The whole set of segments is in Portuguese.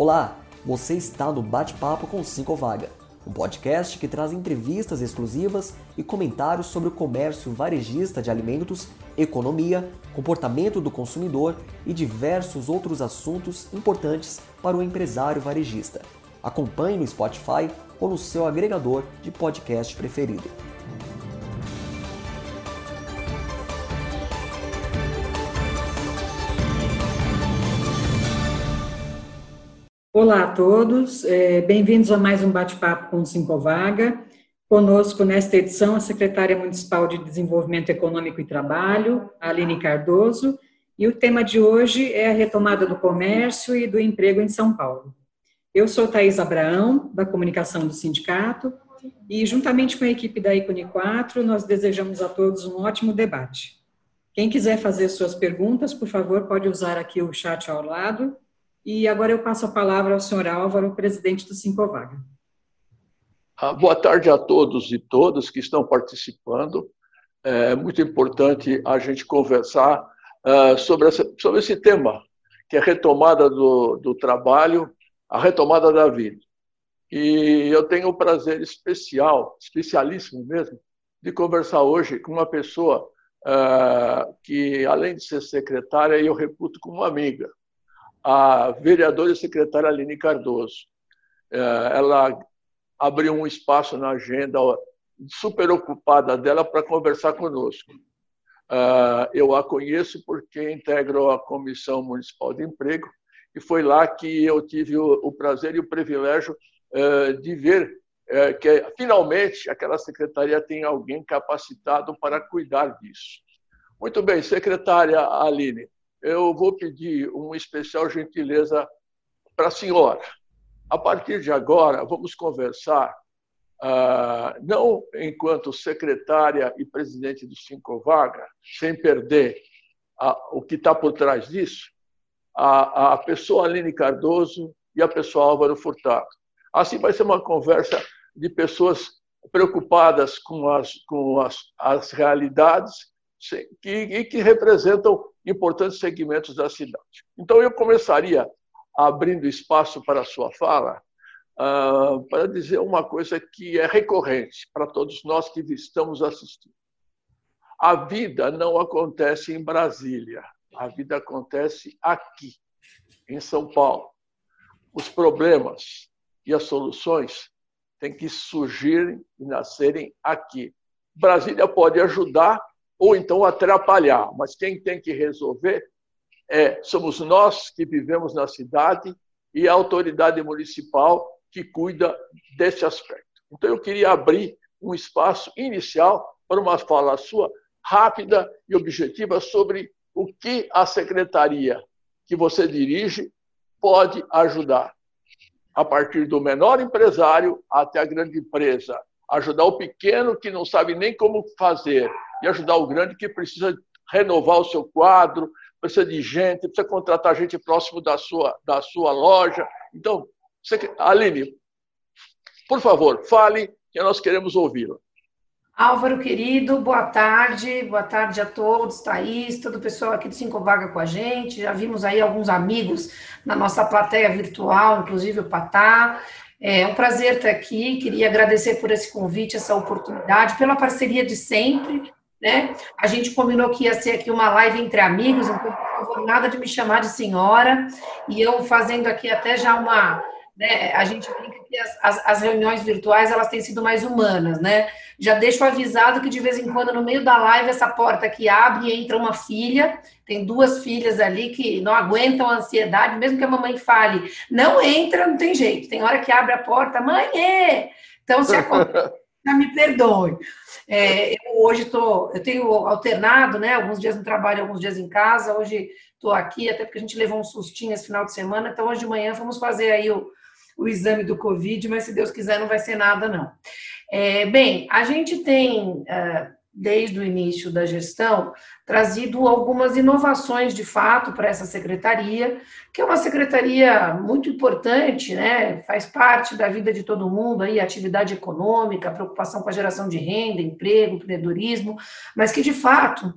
Olá, você está no Bate-Papo com Cinco Vaga, um podcast que traz entrevistas exclusivas e comentários sobre o comércio varejista de alimentos, economia, comportamento do consumidor e diversos outros assuntos importantes para o empresário varejista. Acompanhe no Spotify ou no seu agregador de podcast preferido. Olá a todos, é, bem-vindos a mais um bate-papo com Cinco Vaga. Conosco nesta edição a secretária municipal de Desenvolvimento Econômico e Trabalho, Aline Cardoso, e o tema de hoje é a retomada do comércio e do emprego em São Paulo. Eu sou Thais Abraão, da comunicação do sindicato, e juntamente com a equipe da Icone 4, nós desejamos a todos um ótimo debate. Quem quiser fazer suas perguntas, por favor, pode usar aqui o chat ao lado e agora eu passo a palavra ao senhor Álvaro, presidente do Sincovaga. Ah, boa tarde a todos e todas que estão participando. É muito importante a gente conversar uh, sobre, essa, sobre esse tema, que é a retomada do, do trabalho, a retomada da vida. E eu tenho o prazer especial, especialíssimo mesmo, de conversar hoje com uma pessoa uh, que, além de ser secretária, eu reputo como amiga a vereadora e secretária Aline Cardoso. É, ela abriu um espaço na agenda super ocupada dela para conversar conosco. É, eu a conheço porque integro a Comissão Municipal de Emprego e foi lá que eu tive o prazer e o privilégio é, de ver que finalmente aquela secretaria tem alguém capacitado para cuidar disso. Muito bem, secretária Aline, eu vou pedir uma especial gentileza para a senhora. A partir de agora, vamos conversar, uh, não enquanto secretária e presidente do Cinco Vaga, sem perder o que está por trás disso, a, a pessoa Aline Cardoso e a pessoa Álvaro Furtado. Assim vai ser uma conversa de pessoas preocupadas com as, com as, as realidades e que representam importantes segmentos da cidade. Então, eu começaria abrindo espaço para a sua fala, uh, para dizer uma coisa que é recorrente para todos nós que estamos assistindo. A vida não acontece em Brasília, a vida acontece aqui, em São Paulo. Os problemas e as soluções têm que surgir e nascerem aqui. Brasília pode ajudar ou então atrapalhar. Mas quem tem que resolver é, somos nós que vivemos na cidade e a autoridade municipal que cuida desse aspecto. Então, eu queria abrir um espaço inicial para uma fala sua rápida e objetiva sobre o que a secretaria que você dirige pode ajudar, a partir do menor empresário até a grande empresa, ajudar o pequeno que não sabe nem como fazer, e ajudar o grande que precisa renovar o seu quadro, precisa de gente, precisa contratar gente próximo da sua, da sua loja. Então, você, Aline, por favor, fale que nós queremos ouvi-la. Álvaro, querido, boa tarde, boa tarde a todos, Thaís, todo o pessoal aqui do Cinco Vaga com a gente. Já vimos aí alguns amigos na nossa plateia virtual, inclusive o Patá. É um prazer estar aqui, queria agradecer por esse convite, essa oportunidade, pela parceria de sempre, né? A gente combinou que ia ser aqui uma live entre amigos, então não nada de me chamar de senhora, e eu fazendo aqui até já uma, né, a gente brinca que as, as, as, reuniões virtuais, elas têm sido mais humanas, né? Já deixo avisado que de vez em quando, no meio da live, essa porta aqui abre e entra uma filha, tem duas filhas ali que não aguentam a ansiedade, mesmo que a mamãe fale, não entra, não tem jeito, tem hora que abre a porta, mãe, é! Então, se acontece já me perdoe. É, eu hoje estou, eu tenho alternado, né? Alguns dias no trabalho, alguns dias em casa. Hoje estou aqui, até porque a gente levou um sustinho esse final de semana. Então, hoje de manhã vamos fazer aí o, o exame do Covid, mas se Deus quiser não vai ser nada, não. É, bem, a gente tem. Uh, desde o início da gestão, trazido algumas inovações de fato para essa secretaria, que é uma secretaria muito importante, né? Faz parte da vida de todo mundo aí, atividade econômica, preocupação com a geração de renda, emprego, empreendedorismo, mas que de fato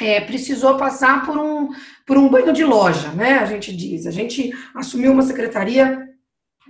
é, precisou passar por um, por um banho de loja, né? A gente diz. A gente assumiu uma secretaria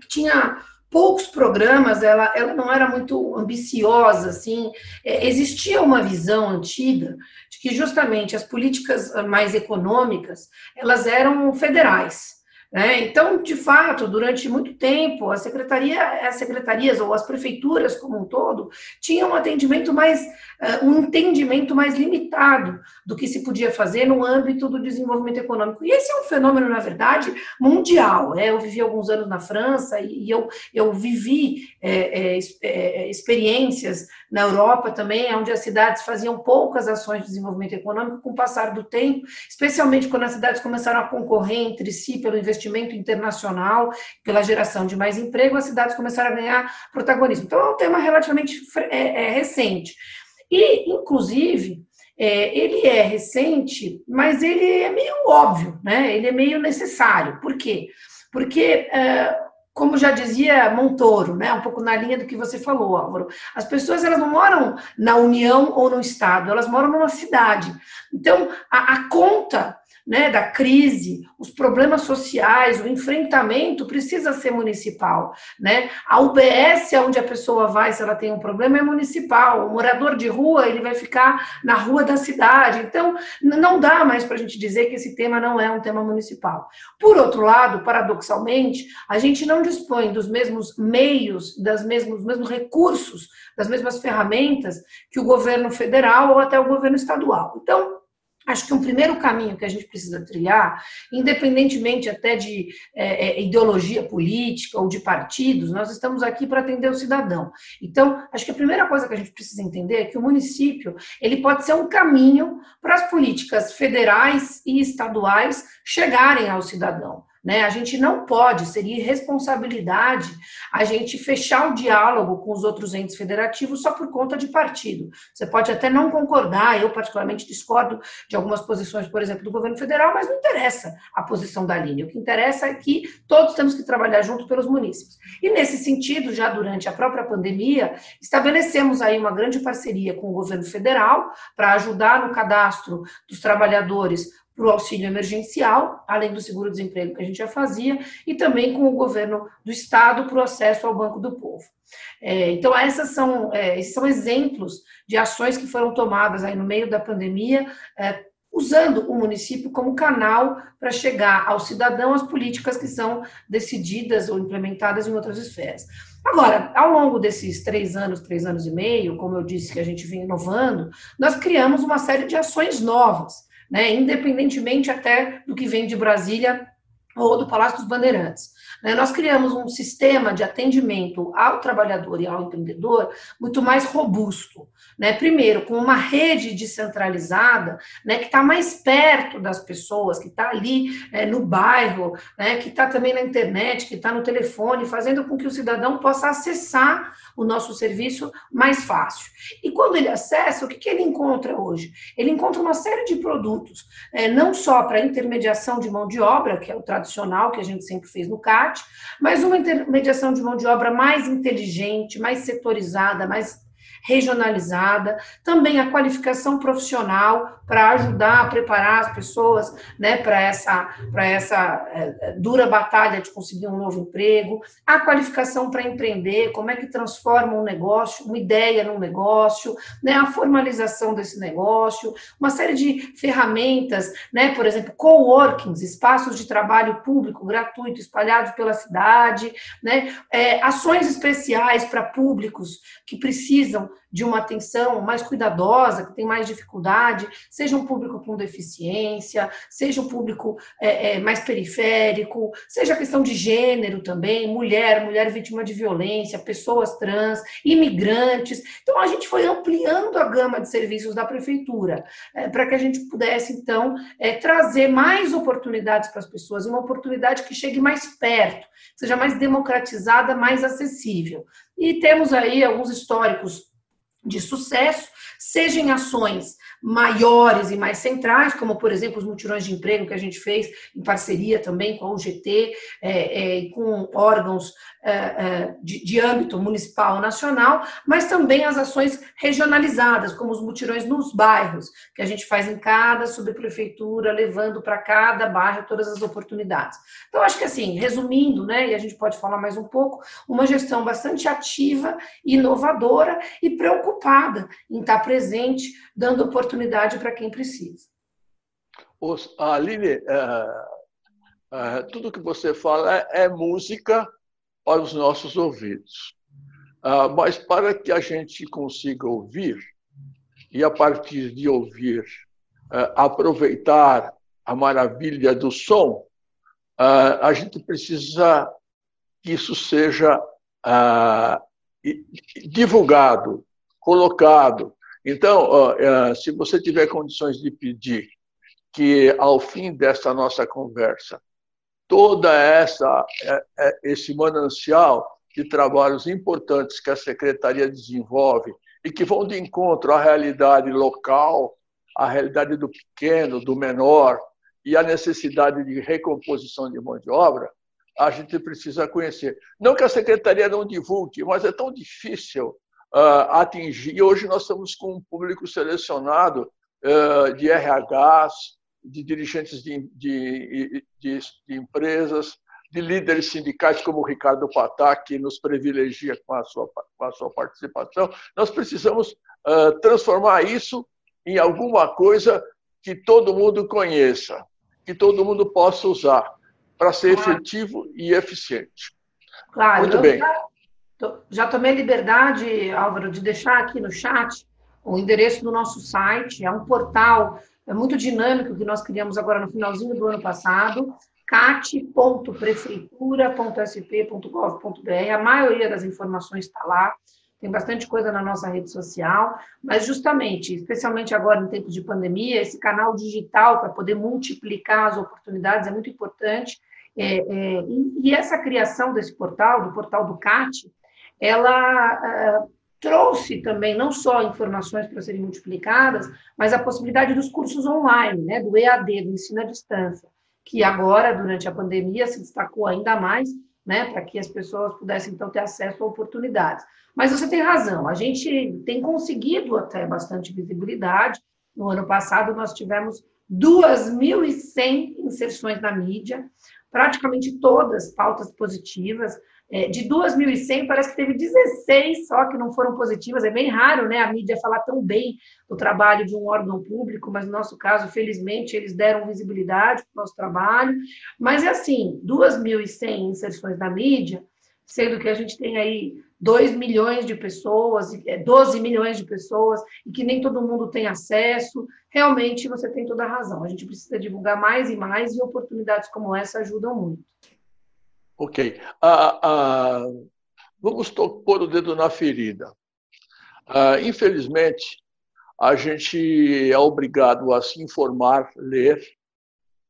que tinha poucos programas, ela, ela não era muito ambiciosa, assim. É, existia uma visão antiga de que justamente as políticas mais econômicas, elas eram federais. Né? Então, de fato, durante muito tempo, a secretaria, as secretarias ou as prefeituras como um todo tinham um atendimento mais, uh, um entendimento mais limitado do que se podia fazer no âmbito do desenvolvimento econômico. E esse é um fenômeno, na verdade, mundial. Né? Eu vivi alguns anos na França e eu, eu vivi é, é, experiências na Europa também, onde as cidades faziam poucas ações de desenvolvimento econômico com o passar do tempo, especialmente quando as cidades começaram a concorrer entre si pelo investimento internacional, pela geração de mais emprego, as cidades começaram a ganhar protagonismo. Então, é um tema relativamente é, é, recente. E, inclusive, é, ele é recente, mas ele é meio óbvio, né? Ele é meio necessário. Por quê? Porque é, como já dizia Montoro, né, um pouco na linha do que você falou, Álvaro, as pessoas elas não moram na União ou no Estado, elas moram numa cidade. Então, a, a conta né, da crise, os problemas sociais, o enfrentamento precisa ser municipal, né? A UBS, onde a pessoa vai se ela tem um problema, é municipal. O morador de rua, ele vai ficar na rua da cidade. Então, não dá mais para a gente dizer que esse tema não é um tema municipal. Por outro lado, paradoxalmente, a gente não dispõe dos mesmos meios, das mesmos, dos mesmos recursos, das mesmas ferramentas que o governo federal ou até o governo estadual. Então, Acho que um primeiro caminho que a gente precisa trilhar, independentemente até de é, é, ideologia política ou de partidos, nós estamos aqui para atender o cidadão. Então, acho que a primeira coisa que a gente precisa entender é que o município ele pode ser um caminho para as políticas federais e estaduais chegarem ao cidadão. Né? A gente não pode, seria irresponsabilidade a gente fechar o diálogo com os outros entes federativos só por conta de partido. Você pode até não concordar, eu particularmente discordo de algumas posições, por exemplo, do governo federal, mas não interessa a posição da linha. O que interessa é que todos temos que trabalhar junto pelos munícipes. E nesse sentido, já durante a própria pandemia, estabelecemos aí uma grande parceria com o governo federal para ajudar no cadastro dos trabalhadores para o auxílio emergencial, além do seguro-desemprego que a gente já fazia, e também com o governo do Estado para o acesso ao Banco do Povo. É, então, essas são, é, esses são exemplos de ações que foram tomadas aí no meio da pandemia, é, usando o município como canal para chegar ao cidadão as políticas que são decididas ou implementadas em outras esferas. Agora, ao longo desses três anos, três anos e meio, como eu disse que a gente vem inovando, nós criamos uma série de ações novas né, independentemente até do que vem de Brasília ou do Palácio dos Bandeirantes. Né? Nós criamos um sistema de atendimento ao trabalhador e ao empreendedor muito mais robusto. Né? Primeiro, com uma rede descentralizada, né, que está mais perto das pessoas, que está ali é, no bairro, né, que está também na internet, que está no telefone, fazendo com que o cidadão possa acessar o nosso serviço mais fácil. E quando ele acessa, o que, que ele encontra hoje? Ele encontra uma série de produtos, é, não só para intermediação de mão de obra, que é o tradicional que a gente sempre fez no CAT, mas uma intermediação de mão de obra mais inteligente, mais setorizada, mais regionalizada, também a qualificação profissional para ajudar a preparar as pessoas né, para essa, essa é, dura batalha de conseguir um novo emprego, a qualificação para empreender, como é que transforma um negócio, uma ideia num negócio, né, a formalização desse negócio, uma série de ferramentas, né, por exemplo, coworkings, espaços de trabalho público gratuito espalhados pela cidade, né, é, ações especiais para públicos que precisam de uma atenção mais cuidadosa, que tem mais dificuldade, seja um público com deficiência, seja um público é, é, mais periférico, seja a questão de gênero também, mulher, mulher vítima de violência, pessoas trans, imigrantes. Então, a gente foi ampliando a gama de serviços da prefeitura, é, para que a gente pudesse, então, é, trazer mais oportunidades para as pessoas, uma oportunidade que chegue mais perto, seja mais democratizada, mais acessível. E temos aí alguns históricos de sucesso, seja em ações maiores e mais centrais, como, por exemplo, os mutirões de emprego que a gente fez em parceria também com a UGT, é, é, com órgãos é, é, de, de, âmbito municipal nacional, mas também as ações regionalizadas, como os mutirões nos bairros, que a gente faz em cada subprefeitura, levando para cada bairro todas as oportunidades. Então, acho que assim, resumindo, né, e a gente pode falar mais um pouco, uma gestão bastante ativa, inovadora e preocupada em estar presente, dando oportunidades oportunidade para quem precisa. Aline, é, é, tudo que você fala é, é música para os nossos ouvidos. Ah, mas para que a gente consiga ouvir, e a partir de ouvir, é, aproveitar a maravilha do som, a gente precisa que isso seja ah, divulgado, colocado, então, é, se você tiver condições de pedir que, ao fim desta nossa conversa, toda essa é, é, esse manancial de trabalhos importantes que a secretaria desenvolve e que vão de encontro à realidade local, à realidade do pequeno, do menor e à necessidade de recomposição de mão de obra, a gente precisa conhecer. Não que a secretaria não divulgue, mas é tão difícil uh, atingir. Hoje nós estamos com um público selecionado uh, de RHs, de dirigentes de, de, de, de, empresas, de líderes sindicais como o Ricardo Patá, que nos privilegia com a sua, com a sua participação. Nós precisamos uh, transformar isso em alguma coisa que todo mundo conheça, que todo mundo possa usar para ser efetivo e eficiente. Claro, Muito bem. Já tomei liberdade, Álvaro, de deixar aqui no chat o endereço do nosso site. É um portal é muito dinâmico que nós criamos agora no finalzinho do ano passado, cat.prefeitura.sp.gov.br. A maioria das informações está lá. Tem bastante coisa na nossa rede social, mas justamente, especialmente agora em tempos de pandemia, esse canal digital para poder multiplicar as oportunidades é muito importante. É, é, e, essa criação desse portal, do portal do CAT, ela uh, trouxe também não só informações para serem multiplicadas, mas a possibilidade dos cursos online, né, do EAD, do ensino à distância, que agora, durante a pandemia, se destacou ainda mais, né, para que as pessoas pudessem, então, ter acesso a oportunidades. Mas você tem razão, a gente tem conseguido até bastante visibilidade. No ano passado, nós tivemos 2.100 inserções na mídia, praticamente todas pautas positivas. É, de 2.100, parece que teve 16 só que não foram positivas. É bem raro né, a mídia falar tão bem do trabalho de um órgão público, mas no nosso caso, felizmente, eles deram visibilidade para o nosso trabalho. Mas é assim: 2.100 inserções na mídia, sendo que a gente tem aí 2 milhões de pessoas, 12 é, milhões de pessoas, e que nem todo mundo tem acesso, realmente você tem toda a razão. A gente precisa divulgar mais e mais, e oportunidades como essa ajudam muito. Ok. Ah, ah, vamos pôr o dedo na ferida. Ah, infelizmente, a gente é obrigado a se informar, ler,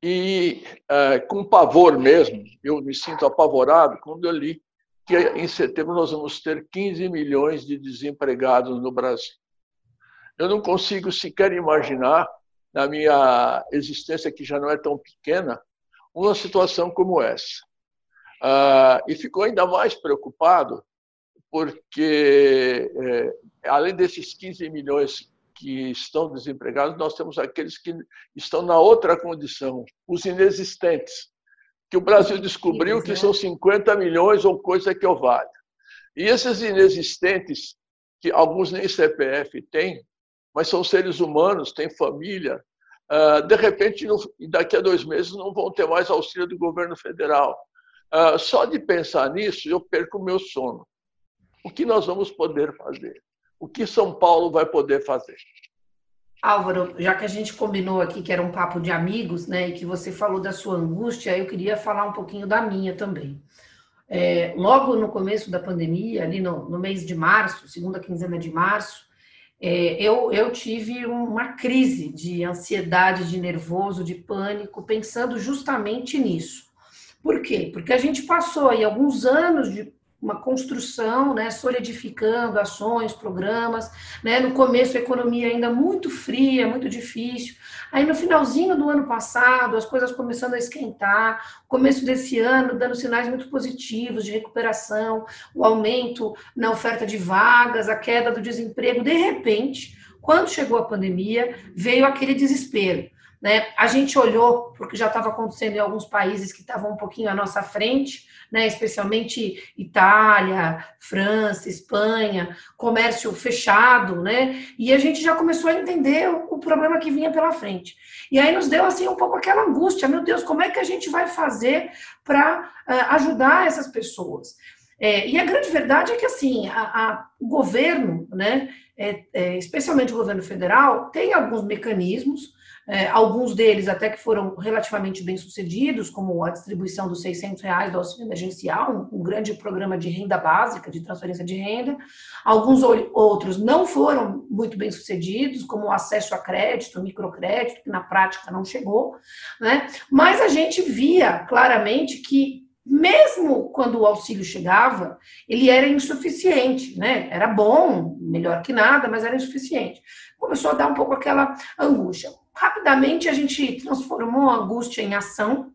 e é, com pavor mesmo, eu me sinto apavorado quando eu li que em setembro nós vamos ter 15 milhões de desempregados no Brasil. Eu não consigo sequer imaginar, na minha existência que já não é tão pequena, uma situação como essa. Uh, e ficou ainda mais preocupado porque, é, além desses 15 milhões que estão desempregados, nós temos aqueles que estão na outra condição, os inexistentes, que o Brasil descobriu que são 50 milhões ou coisa que eu valha. E esses inexistentes, que alguns nem CPF têm, mas são seres humanos, têm família, ah, de repente, daqui a dois meses, não vão ter mais auxílio do governo federal. Uh, só de pensar nisso, eu perco o meu sono. O que nós vamos poder fazer? O que São Paulo vai poder fazer? Álvaro, já que a gente combinou aqui que era um papo de amigos, né, e que você falou da sua angústia, eu queria falar um pouquinho da minha também. É, logo no começo da pandemia, ali no, no, mês de março, segunda quinzena de março, é, eu, eu tive uma crise de ansiedade, de nervoso, de pânico, pensando justamente nisso. Por quê? Porque a gente passou aí alguns anos de uma construção, né, solidificando ações, programas, né, no começo a economia ainda muito fria, muito difícil, aí no finalzinho do ano passado as coisas começando a esquentar, começo desse ano dando sinais muito positivos de recuperação, o aumento na oferta de vagas, a queda do desemprego, de repente, quando chegou a pandemia, veio aquele desespero, né? A gente olhou, porque já estava acontecendo em alguns países que estavam um pouquinho à nossa frente, né? especialmente Itália, França, Espanha, comércio fechado, né? e a gente já começou a entender o, o problema que vinha pela frente. E aí nos deu assim um pouco aquela angústia, meu Deus, como é que a gente vai fazer para uh, ajudar essas pessoas? É, e a grande verdade é que assim, a, a, o governo, né, é, é, especialmente o governo federal, tem alguns mecanismos é, alguns deles até que foram relativamente bem sucedidos, como a distribuição dos 600 reais do auxílio emergencial, um, um grande programa de renda básica, de transferência de renda. Alguns outros não foram muito bem sucedidos, como o acesso a crédito, microcrédito, que na prática não chegou, né? Mas a gente via claramente que mesmo quando o auxílio chegava, ele era insuficiente, né? Era bom, melhor que nada, mas era insuficiente. Começou a dar um pouco aquela angústia. Rapidamente a gente transformou a angústia em ação,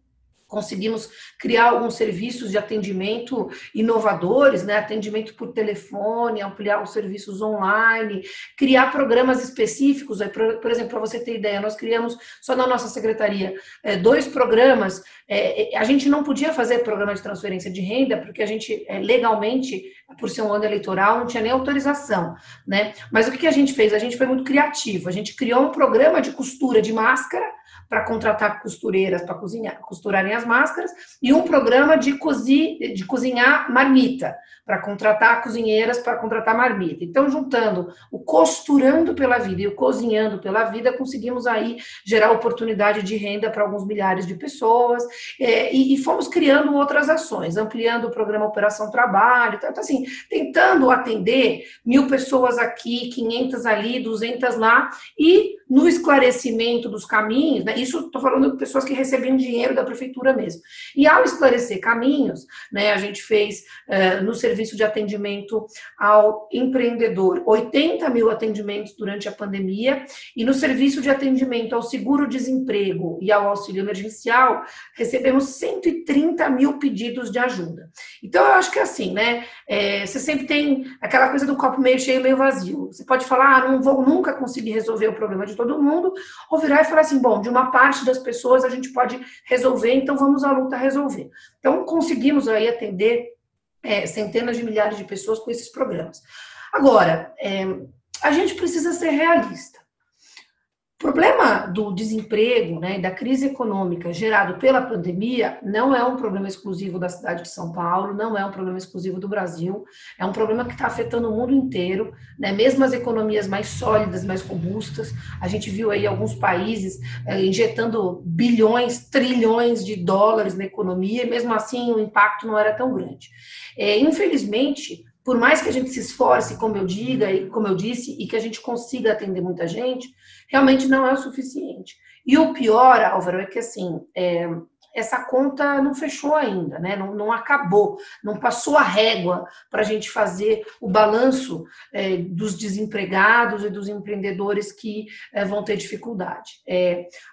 conseguimos criar alguns serviços de atendimento inovadores, né? atendimento por telefone, ampliar os serviços online, criar programas específicos. Por exemplo, para você ter ideia, nós criamos só na nossa secretaria é, dois programas. É, é, a gente não podia fazer programa de transferência de renda porque a gente legalmente, por ser um ano eleitoral, não tinha nem autorização, né? Mas o que a gente fez? A gente foi muito criativo. A gente criou um programa de costura de máscara para contratar costureiras para cozinhar, costurarem as máscaras, e um programa de, cozi, de cozinhar marmita, para contratar cozinheiras para contratar marmita. Então, juntando o costurando pela vida e o cozinhando pela vida, conseguimos aí gerar oportunidade de renda para alguns milhares de pessoas, é, e, e, fomos criando outras ações, ampliando o programa Operação Trabalho, então, assim, tentando atender mil pessoas aqui, 500 ali, 200 lá, e no esclarecimento dos caminhos, né, isso estou falando de pessoas que recebiam dinheiro da prefeitura mesmo. E ao esclarecer caminhos, né, a gente fez uh, no serviço de atendimento ao empreendedor 80 mil atendimentos durante a pandemia, e no serviço de atendimento ao seguro-desemprego e ao auxílio emergencial, recebemos 130 mil pedidos de ajuda. Então, eu acho que é assim, né? É, você sempre tem aquela coisa do copo meio cheio, meio vazio. Você pode falar, ah, não vou nunca conseguir resolver o problema de todo mundo, ou virar e falar assim, bom, de uma parte das pessoas a gente pode resolver, então vamos à luta resolver. Então, conseguimos aí atender é, centenas de milhares de pessoas com esses programas. Agora, é, a gente precisa ser realista. O problema do desemprego, né, da crise econômica gerado pela pandemia, não é um problema exclusivo da cidade de São Paulo, não é um problema exclusivo do Brasil, é um problema que está afetando o mundo inteiro, né, mesmo as economias mais sólidas, mais robustas. A gente viu aí alguns países é, injetando bilhões, trilhões de dólares na economia, e mesmo assim o impacto não era tão grande. É, infelizmente, por mais que a gente se esforce, como eu diga e como eu disse, e que a gente consiga atender muita gente, realmente não é o suficiente. E o pior, Álvaro, é que assim, é, essa conta não fechou ainda, né? não, não acabou, não passou a régua para a gente fazer o balanço é, dos desempregados e dos empreendedores que é, vão ter dificuldade.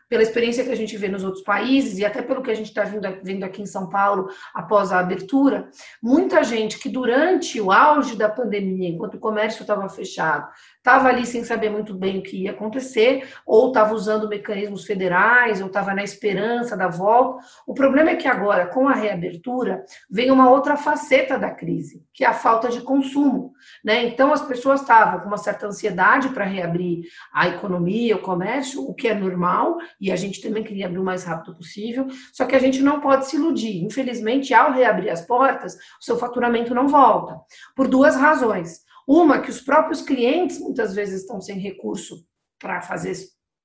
Pela experiência que a gente vê nos outros países e até pelo que a gente está vendo aqui em São Paulo após a abertura, muita gente que durante o auge da pandemia, enquanto o comércio estava fechado, estava ali sem saber muito bem o que ia acontecer, ou estava usando mecanismos federais, ou estava na esperança da volta. O problema é que agora, com a reabertura, vem uma outra faceta da crise, que é a falta de consumo. Né? Então, as pessoas estavam com uma certa ansiedade para reabrir a economia, o comércio, o que é normal, e a gente também queria abrir o mais rápido possível, só que a gente não pode se iludir. Infelizmente, ao reabrir as portas, o seu faturamento não volta, por duas razões. Uma, que os próprios clientes muitas vezes estão sem recurso para fazer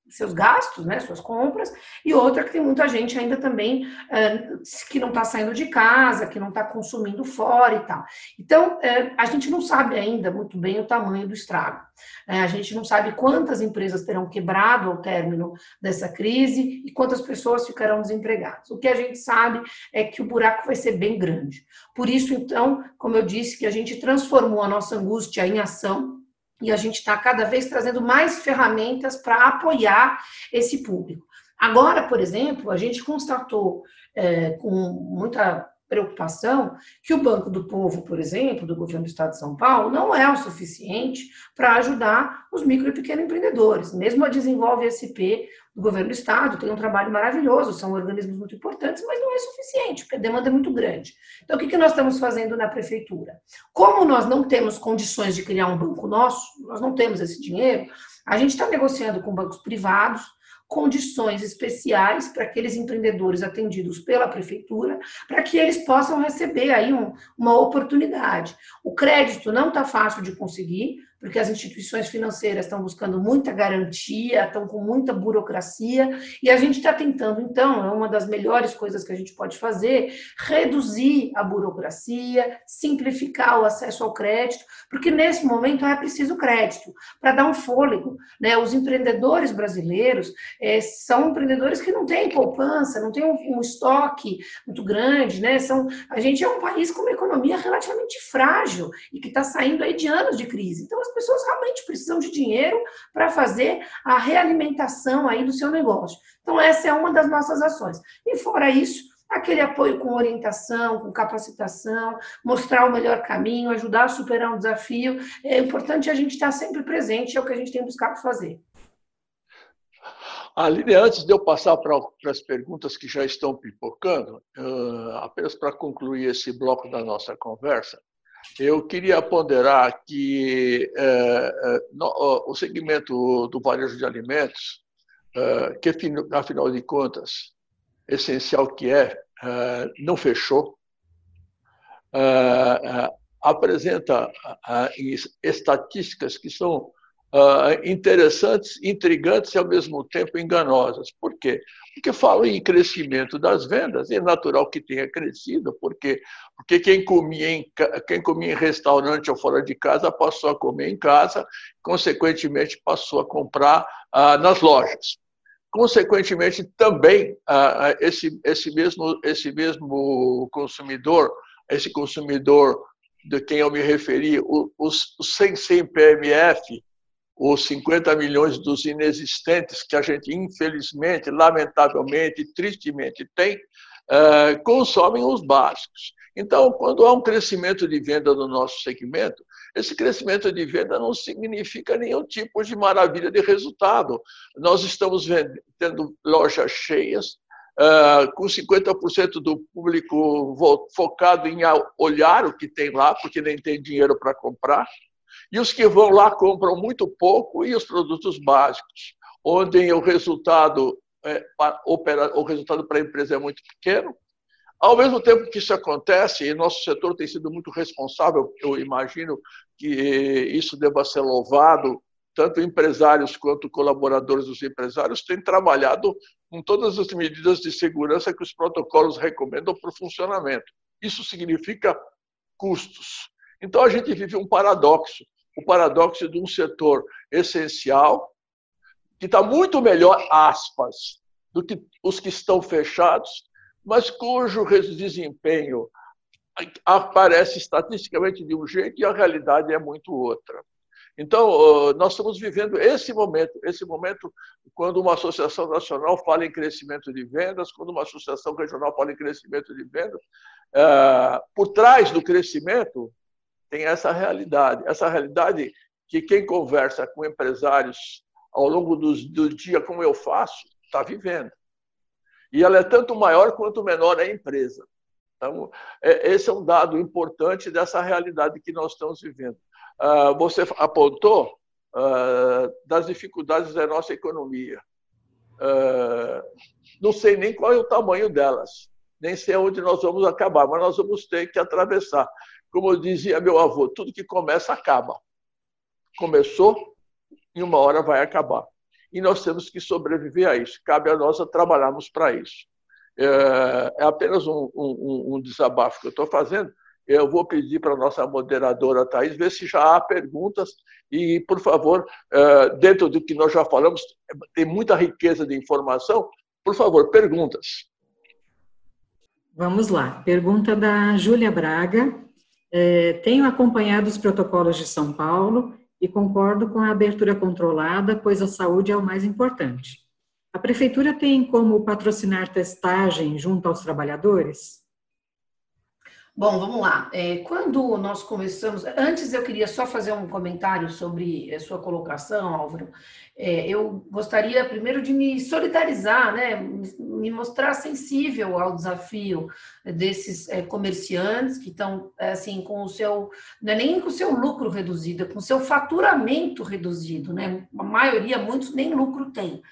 seus gastos, né, suas compras, e outra que tem muita gente ainda também é, que não está saindo de casa, que não está consumindo fora e tal. Então, é, a gente não sabe ainda muito bem o tamanho do estrago. É, a gente não sabe quantas empresas terão quebrado ao término dessa crise e quantas pessoas ficarão desempregadas. O que a gente sabe é que o buraco vai ser bem grande. Por isso, então, como eu disse, que a gente transformou a nossa angústia em ação, e a gente está cada vez trazendo mais ferramentas para apoiar esse público. Agora, por exemplo, a gente constatou é, com muita preocupação que o Banco do Povo, por exemplo, do governo do Estado de São Paulo, não é o suficiente para ajudar os micro e pequenos empreendedores. Mesmo a Desenvolve SP do governo do Estado tem um trabalho maravilhoso, são organismos muito importantes, mas não é suficiente, porque a demanda é muito grande. Então, o que nós estamos fazendo na prefeitura? Como nós não temos condições de criar um banco nosso, nós não temos esse dinheiro, a gente está negociando com bancos privados, condições especiais para aqueles empreendedores atendidos pela prefeitura, para que eles possam receber aí um, uma oportunidade. O crédito não está fácil de conseguir, porque as instituições financeiras estão buscando muita garantia, estão com muita burocracia, e a gente está tentando, então, é uma das melhores coisas que a gente pode fazer, reduzir a burocracia, simplificar o acesso ao crédito, porque nesse momento é preciso crédito para dar um fôlego. Né? Os empreendedores brasileiros é, são empreendedores que não têm poupança, não têm um, um estoque muito grande, né? São, a gente é um país com uma economia relativamente frágil e que está saindo aí de anos de crise. Então, as as pessoas realmente precisam de dinheiro para fazer a realimentação aí do seu negócio. Então, essa é uma das nossas ações. E fora isso, aquele apoio com orientação, com capacitação, mostrar o melhor caminho, ajudar a superar um desafio. É importante a gente estar sempre presente, é o que a gente tem buscado fazer. Aline, antes de eu passar para, as perguntas que já estão pipocando, apenas para concluir esse bloco da nossa conversa, eu queria ponderar que é, é, no, o segmento do varejo de alimentos, é, que afinal de contas, essencial que é, é não fechou, é, apresenta estatísticas que são uh, interessantes, intrigantes e ao mesmo tempo enganosas. Por quê? Porque falam em crescimento das vendas, e é natural que tenha crescido, porque, porque quem, comia em, quem comia em restaurante ou fora de casa passou a comer em casa, consequentemente passou a comprar uh, nas lojas. Consequentemente, também uh, esse, esse, mesmo, esse mesmo consumidor, esse consumidor de quem eu me referi, os, os 100, 100 PMF, os 50 milhões dos inexistentes que a gente, infelizmente, lamentavelmente, tristemente tem, é, consomem os básicos. Então, quando há um crescimento de venda no nosso segmento, esse crescimento de venda não significa nenhum tipo de maravilha de resultado. Nós estamos tendo lojas cheias, Uh, com 50% do público focado em olhar o que tem lá, porque nem tem dinheiro para comprar. E os que vão lá compram muito pouco e os produtos básicos, onde o resultado, é, opera, o resultado para a empresa é muito pequeno. Ao mesmo tempo que isso acontece, e nosso setor tem sido muito responsável, eu imagino que isso deva ser louvado, tanto empresários quanto colaboradores dos empresários têm trabalhado com todas as medidas de segurança que os protocolos recomendam para o funcionamento. Isso significa custos. Então a gente vive um paradoxo o paradoxo de um setor essencial, que está muito melhor, aspas, do que os que estão fechados, mas cujo desempenho aparece estatisticamente de um jeito e a realidade é muito outra. Então, nós estamos vivendo esse momento, esse momento quando uma associação nacional fala em crescimento de vendas, quando uma associação regional fala em crescimento de vendas, eh, por trás do crescimento tem essa realidade. Essa realidade que quem conversa com empresários ao longo do, do dia, como eu faço, está vivendo. E ela é tanto maior quanto menor é a empresa. Então, é, esse é um dado importante dessa realidade que nós estamos vivendo. Uh, você apontou uh, das dificuldades da nossa economia. Uh, não sei nem qual é o tamanho delas, nem sei onde nós vamos acabar, mas nós vamos ter que atravessar. Como dizia meu avô, tudo que começa acaba. Começou, em uma hora vai acabar. e nós temos que sobreviver a isso. Cabe a nós a trabalharmos para isso. É, é apenas um, um, um desabafo que eu estou fazendo. Eu vou pedir para a nossa moderadora Thais ver se já há perguntas e, por favor, é, dentro do que nós já falamos, tem muita riqueza de informação. Por favor, perguntas. Vamos lá. Pergunta da Júlia Braga. É, tenho acompanhado os protocolos de São Paulo e concordo com a abertura controlada, pois a saúde é o mais importante. A prefeitura tem como patrocinar testagem junto aos trabalhadores? Bom, vamos lá. É, quando nós começamos, antes eu queria só fazer um comentário sobre a sua colocação, Álvaro. É, eu gostaria primeiro de me solidarizar, né, me mostrar sensível ao desafio desses é, comerciantes que estão assim com o seu, não é nem com o seu lucro reduzido, é com o seu faturamento reduzido, né? A maioria, muitos nem lucro tem.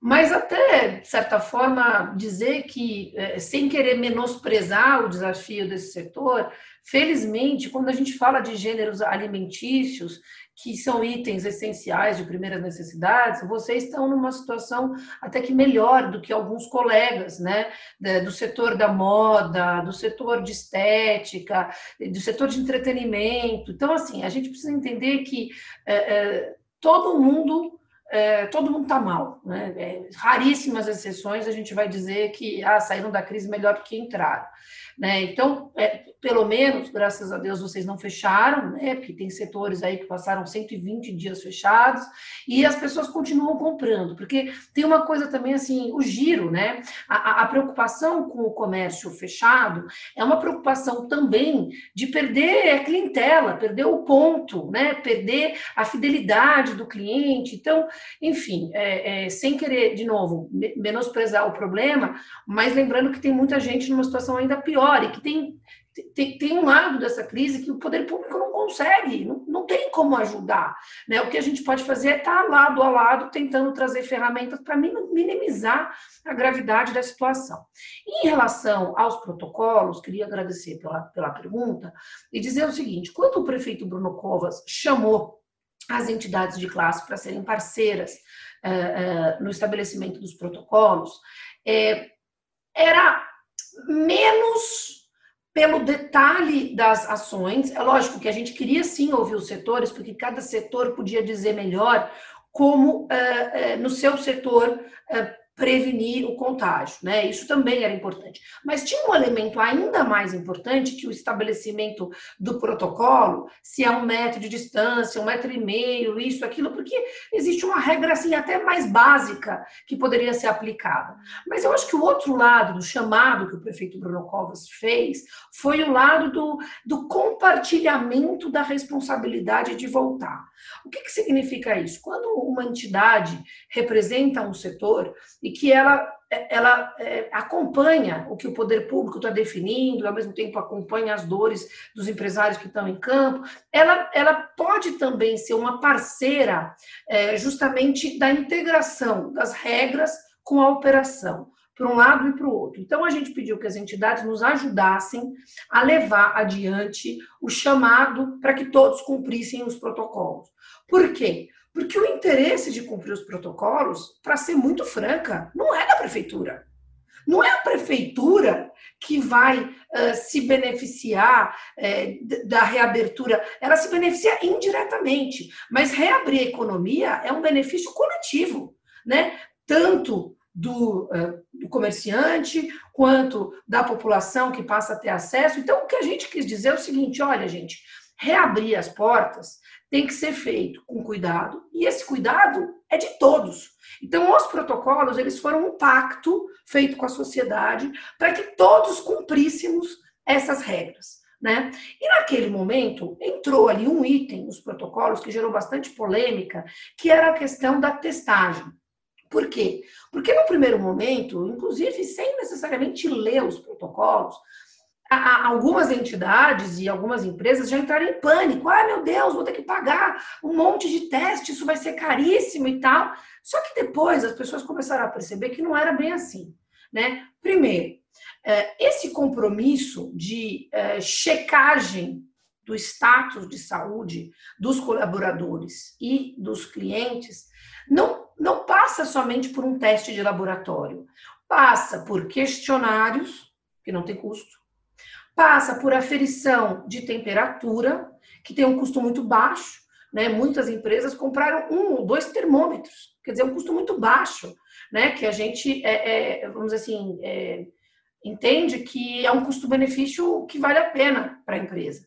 Mas até, de certa forma, dizer que, é, sem querer menosprezar o desafio desse setor, felizmente, quando a gente fala de gêneros alimentícios, que são itens essenciais de primeiras necessidades, vocês estão numa situação até que melhor do que alguns colegas, né, do setor da moda, do setor de estética, do setor de entretenimento. Então, assim, a gente precisa entender que é, é, todo mundo é, todo mundo está mal. Né? É, raríssimas exceções a gente vai dizer que ah, saíram da crise melhor do que entraram. Né? Então, é, pelo menos, graças a Deus, vocês não fecharam, né? porque tem setores aí que passaram 120 dias fechados e as pessoas continuam comprando, porque tem uma coisa também assim, o giro, né? A, a preocupação com o comércio fechado é uma preocupação também de perder a clientela, perder o ponto, né? Perder a fidelidade do cliente. Então, enfim, é, é, sem querer, de novo, menosprezar o problema, mas lembrando que tem muita gente numa situação ainda pior e que tem, tem, tem um lado dessa crise que o poder público não consegue, não, não tem como ajudar. Né? O que a gente pode fazer é estar lado a lado tentando trazer ferramentas para minimizar a gravidade da situação. Em relação aos protocolos, queria agradecer pela, pela pergunta e dizer o seguinte: quando o prefeito Bruno Covas chamou as entidades de classe para serem parceiras uh, uh, no estabelecimento dos protocolos, é, era menos pelo detalhe das ações. É lógico que a gente queria sim ouvir os setores, porque cada setor podia dizer melhor como uh, no seu setor prevenir o contágio, né? Isso também era importante. Mas tinha um elemento ainda mais importante que o estabelecimento do protocolo, se é um metro de distância, um metro e meio, isso, aquilo, porque existe uma regra assim até mais básica que poderia ser aplicada. Mas eu acho que o outro lado do chamado que o prefeito Bruno Covas fez foi o lado do, do compartilhamento da responsabilidade de voltar. O que, que significa isso? Quando uma entidade representa um setor e que ela, ela é, acompanha o que o poder público está definindo, ao mesmo tempo acompanha as dores dos empresários que estão em campo, ela, ela pode também ser uma parceira é, justamente da integração das regras com a operação para um lado e para o outro. Então, a gente pediu que as entidades nos ajudassem a levar adiante o chamado para que todos cumprissem os protocolos. Por quê? Porque o interesse de cumprir os protocolos, para ser muito franca, não é da prefeitura. Não é a prefeitura que vai uh, se beneficiar uh, da reabertura, ela se beneficia indiretamente. Mas reabrir a economia é um benefício coletivo, né? Tanto do, uh, do, comerciante quanto da população que passa a ter acesso. Então, o que a gente quis dizer é o seguinte: olha, gente, reabrir as portas tem que ser feito com cuidado, e esse cuidado é de todos. Então, os protocolos, eles foram um pacto feito com a sociedade para que todos cumpríssemos essas regras. Né? E naquele momento entrou ali um item nos protocolos que gerou bastante polêmica, que era a questão da testagem. Por quê? Porque no primeiro momento, inclusive sem necessariamente ler os protocolos, algumas entidades e algumas empresas já entraram em pânico. Ah, meu Deus, vou ter que pagar um monte de teste, isso vai ser caríssimo e tal. Só que depois as pessoas começaram a perceber que não era bem assim. Né? Primeiro, é, esse compromisso de é, checagem do status de saúde dos colaboradores e dos clientes não não passa somente por um teste de laboratório, passa por questionários, que não tem custo, passa por aferição de temperatura, que tem um custo muito baixo, né? Muitas empresas compraram um ou dois termômetros, quer dizer, um custo muito baixo, né? Que a gente, é, é, vamos dizer assim, é, entende que é um custo-benefício que vale a pena para a empresa.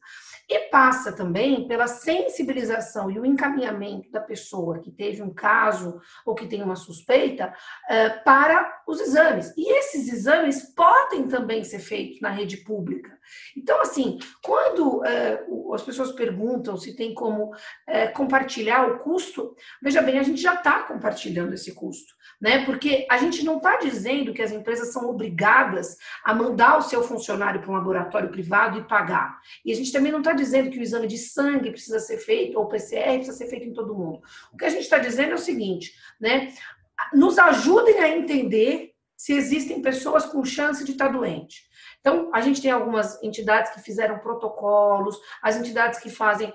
E passa também pela sensibilização e o encaminhamento da pessoa que teve um caso ou que tem uma suspeita uh, para os exames. E esses exames podem também ser feitos na rede pública. Então, assim, quando uh, as pessoas perguntam se tem como uh, compartilhar o custo, veja bem, a gente já está compartilhando esse custo né? Porque a gente não está dizendo que as empresas são obrigadas a mandar o seu funcionário para um laboratório privado e pagar. E a gente também não está dizendo que o exame de sangue precisa ser feito, ou o PCR precisa ser feito em todo mundo. O que a gente está dizendo é o seguinte, né? Nos ajudem a entender se existem pessoas com chance de estar tá doente. Então, a gente tem algumas entidades que fizeram protocolos, as entidades que fazem uh,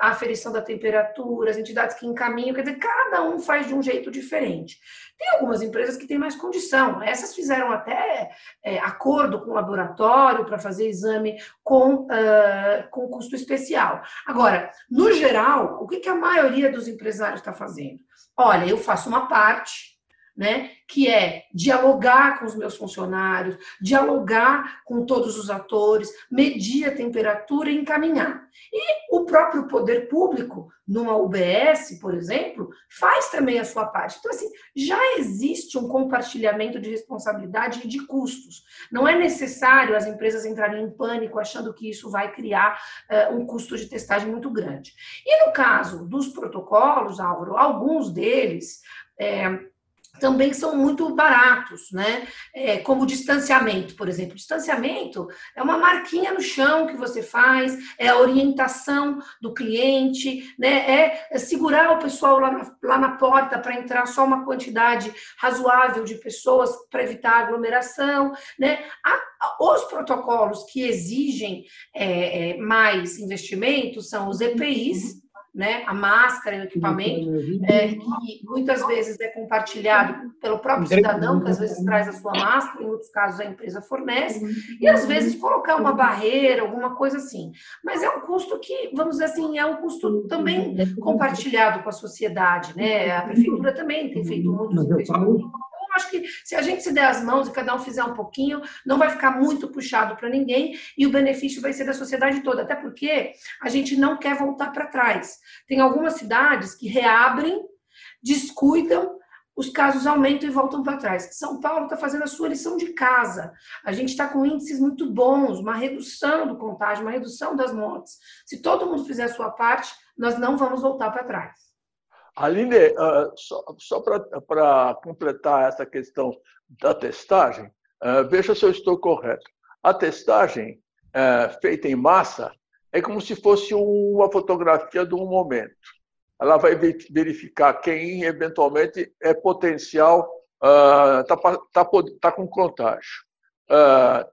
a aferição da temperatura, as entidades que encaminham, quer dizer, cada um faz de um jeito diferente. Tem algumas empresas que têm mais condição, essas fizeram até é, acordo com o laboratório para fazer exame com, uh, com custo especial. Agora, no geral, o que, que a maioria dos empresários está fazendo? Olha, eu faço uma parte, né? Que é dialogar com os meus funcionários, dialogar com todos os atores, medir a temperatura e encaminhar. E o próprio poder público, numa UBS, por exemplo, faz também a sua parte. Então, assim, já existe um compartilhamento de responsabilidade e de custos. Não é necessário as empresas entrarem em pânico achando que isso vai criar uh, um custo de testagem muito grande. E no caso dos protocolos, Álvaro, alguns deles. É, também são muito baratos, né? É, como distanciamento, por exemplo. Distanciamento é uma marquinha no chão que você faz, é a orientação do cliente, né? É segurar o pessoal lá na, lá na porta para entrar só uma quantidade razoável de pessoas para evitar aglomeração, né? os protocolos que exigem é, é, mais investimento são os EPIs, né, a máscara e o equipamento, é, que muitas vezes é compartilhado pelo próprio cidadão, que às vezes traz a sua máscara, em outros casos a empresa fornece, e às vezes colocar uma barreira, alguma coisa assim. Mas é um custo que, vamos dizer assim, é um custo também compartilhado com a sociedade, né? A prefeitura também tem feito muitos investimentos acho que se a gente se der as mãos e cada um fizer um pouquinho, não vai ficar muito puxado para ninguém e o benefício vai ser da sociedade toda. Até porque a gente não quer voltar para trás. Tem algumas cidades que reabrem, descuidam, os casos aumentam e voltam para trás. São Paulo está fazendo a sua lição de casa. A gente está com índices muito bons, uma redução do contágio, uma redução das mortes. Se todo mundo fizer a sua parte, nós não vamos voltar para trás. Aline, uh, só, só para completar essa questão da testagem, uh, veja se eu estou correto. A testagem uh, feita em massa é como se fosse uma fotografia de um momento. Ela vai verificar quem eventualmente é potencial, está tá, tá, tá com contágio.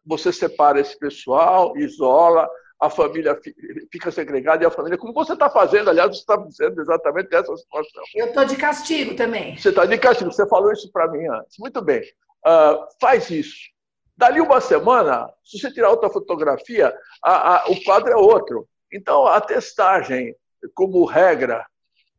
você separa esse pessoal, isola, a família fica segregada e a família, como você está fazendo, aliás, você está dizendo exatamente essa situação. Eu estou de castigo também. Você está de castigo, você falou isso para mim antes. Muito bem, uh, faz isso. Dali uma semana, se você tirar outra fotografia, a, a, o quadro é outro. Então, a testagem, como regra,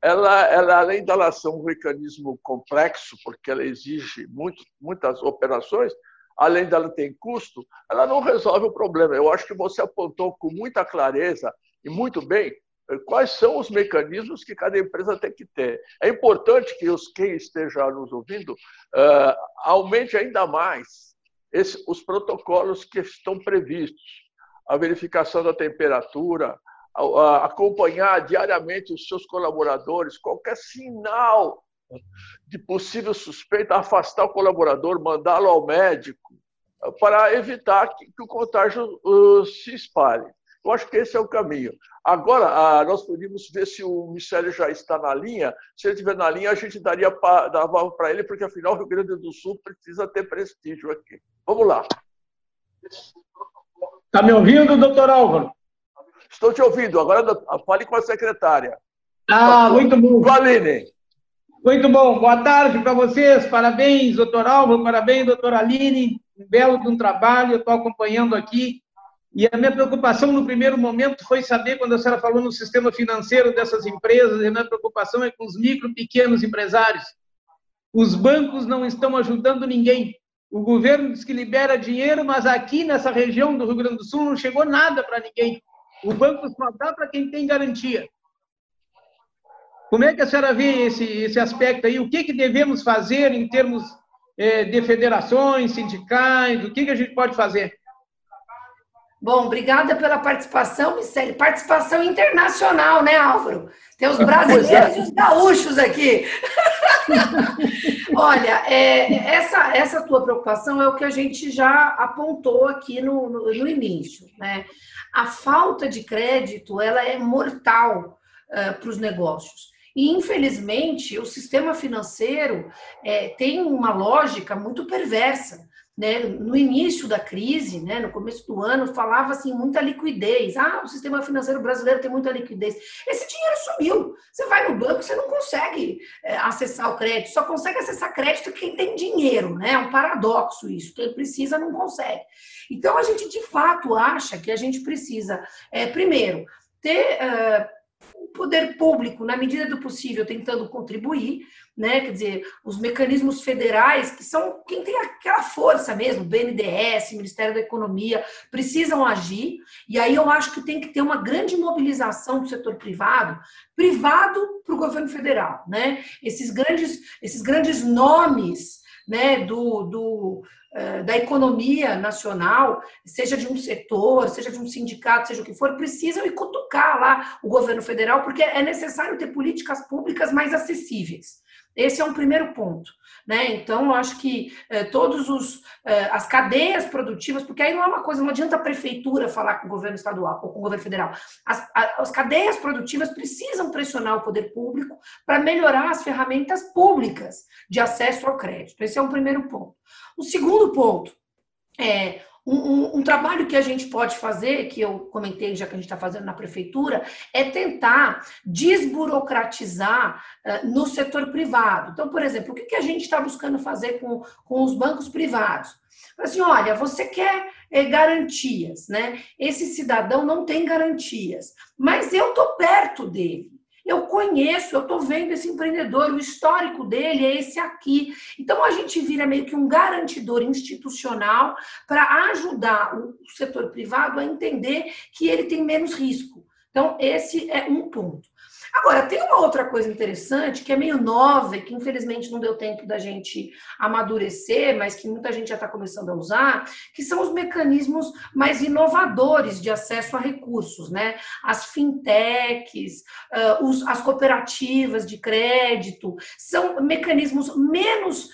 ela, ela, além dela ser um mecanismo complexo, porque ela exige muito, muitas operações, além dela ter custo, ela não resolve o problema. Eu acho que você apontou com muita clareza e muito bem eh, quais são os mecanismos que cada empresa tem que ter. É importante que os quem esteja nos ouvindo uh, aumente ainda mais esse, os protocolos que estão previstos, a verificação da temperatura, a, a acompanhar diariamente os seus colaboradores, qualquer sinal de possível suspeita, afastar o colaborador, mandá-lo ao médico, para evitar que, que o contágio uh, se espalhe. Eu acho que esse é o caminho. Agora, nós podemos ver se o Michele já está na linha. Se ele estiver na linha, a gente daria para ele, porque afinal o Rio Grande do Sul precisa ter prestígio aqui. Vamos lá. Está me ouvindo, doutor Álvaro? Estou te ouvindo. Agora fale com a secretária. Ah, muito bom. Valine. Muito bom, boa tarde para vocês, parabéns, doutor Álvaro, parabéns, doutora Aline, um belo de um trabalho, eu estou acompanhando aqui, e a minha preocupação no primeiro momento foi saber, quando a senhora falou no sistema financeiro dessas empresas, a minha preocupação é com os micro, pequenos empresários. Os bancos não estão ajudando ninguém. O governo diz que libera dinheiro, mas aqui nessa região do Rio Grande do Sul não chegou nada para ninguém. O banco só dá para quem tem garantia. Como é que a senhora vê esse, esse aspecto aí? O que, que devemos fazer em termos é, de federações, sindicais? O que, que a gente pode fazer? Bom, obrigada pela participação, Michele. Participação internacional, né, Álvaro? Tem os brasileiros e os gaúchos aqui. Olha, é, essa, essa tua preocupação é o que a gente já apontou aqui no, no, no início. Né? A falta de crédito ela é mortal uh, para os negócios. E, infelizmente, o sistema financeiro é, tem uma lógica muito perversa né, no início da crise, né, no começo do ano, falava assim muita liquidez. Ah, o sistema financeiro brasileiro tem muita liquidez. Esse dinheiro sumiu. Você vai no banco, você não consegue é, acessar o crédito. Só consegue acessar crédito quem tem dinheiro, né? É um paradoxo isso. Quem precisa não consegue. Então a gente de fato acha que a gente precisa, é, primeiro, ter uh, o poder público, na medida do possível, tentando contribuir, né? Quer dizer, os mecanismos federais, que são quem tem aquela força mesmo, BNDES, Ministério da Economia, precisam agir, e aí eu acho que tem que ter uma grande mobilização do setor privado, privado para o governo federal, né? Esses grandes, esses grandes nomes né, do, do, eh, da economia nacional, seja de um setor, seja de um sindicato, seja o que for, precisam ir cutucar lá o governo federal, porque é necessário ter políticas públicas mais acessíveis. Esse é um primeiro ponto. Né? Então, eu acho que eh, todos os eh, as cadeias produtivas, porque aí não é uma coisa, não adianta a prefeitura falar com o governo estadual ou com o governo federal. As, as cadeias produtivas precisam pressionar o poder público para melhorar as ferramentas públicas de acesso ao crédito. Esse é o primeiro ponto. O segundo ponto é um, um, um, trabalho que a gente pode fazer, que eu comentei já que a gente está fazendo na prefeitura, é tentar desburocratizar uh, no setor privado. Então, por exemplo, o que, que a gente está buscando fazer com, com os bancos privados? Assim, olha, você quer é, garantias, né? Esse cidadão não tem garantias, mas eu estou perto dele. Eu conheço, eu estou vendo esse empreendedor, o histórico dele é esse aqui. Então a gente vira meio que um garantidor institucional para ajudar o setor privado a entender que ele tem menos risco. Então, esse é um ponto. Agora, tem uma outra coisa interessante que é meio nova e que infelizmente não deu tempo da gente amadurecer, mas que muita gente já está começando a usar, que são os mecanismos mais inovadores de acesso a recursos, né? As fintechs, as cooperativas de crédito, são mecanismos menos,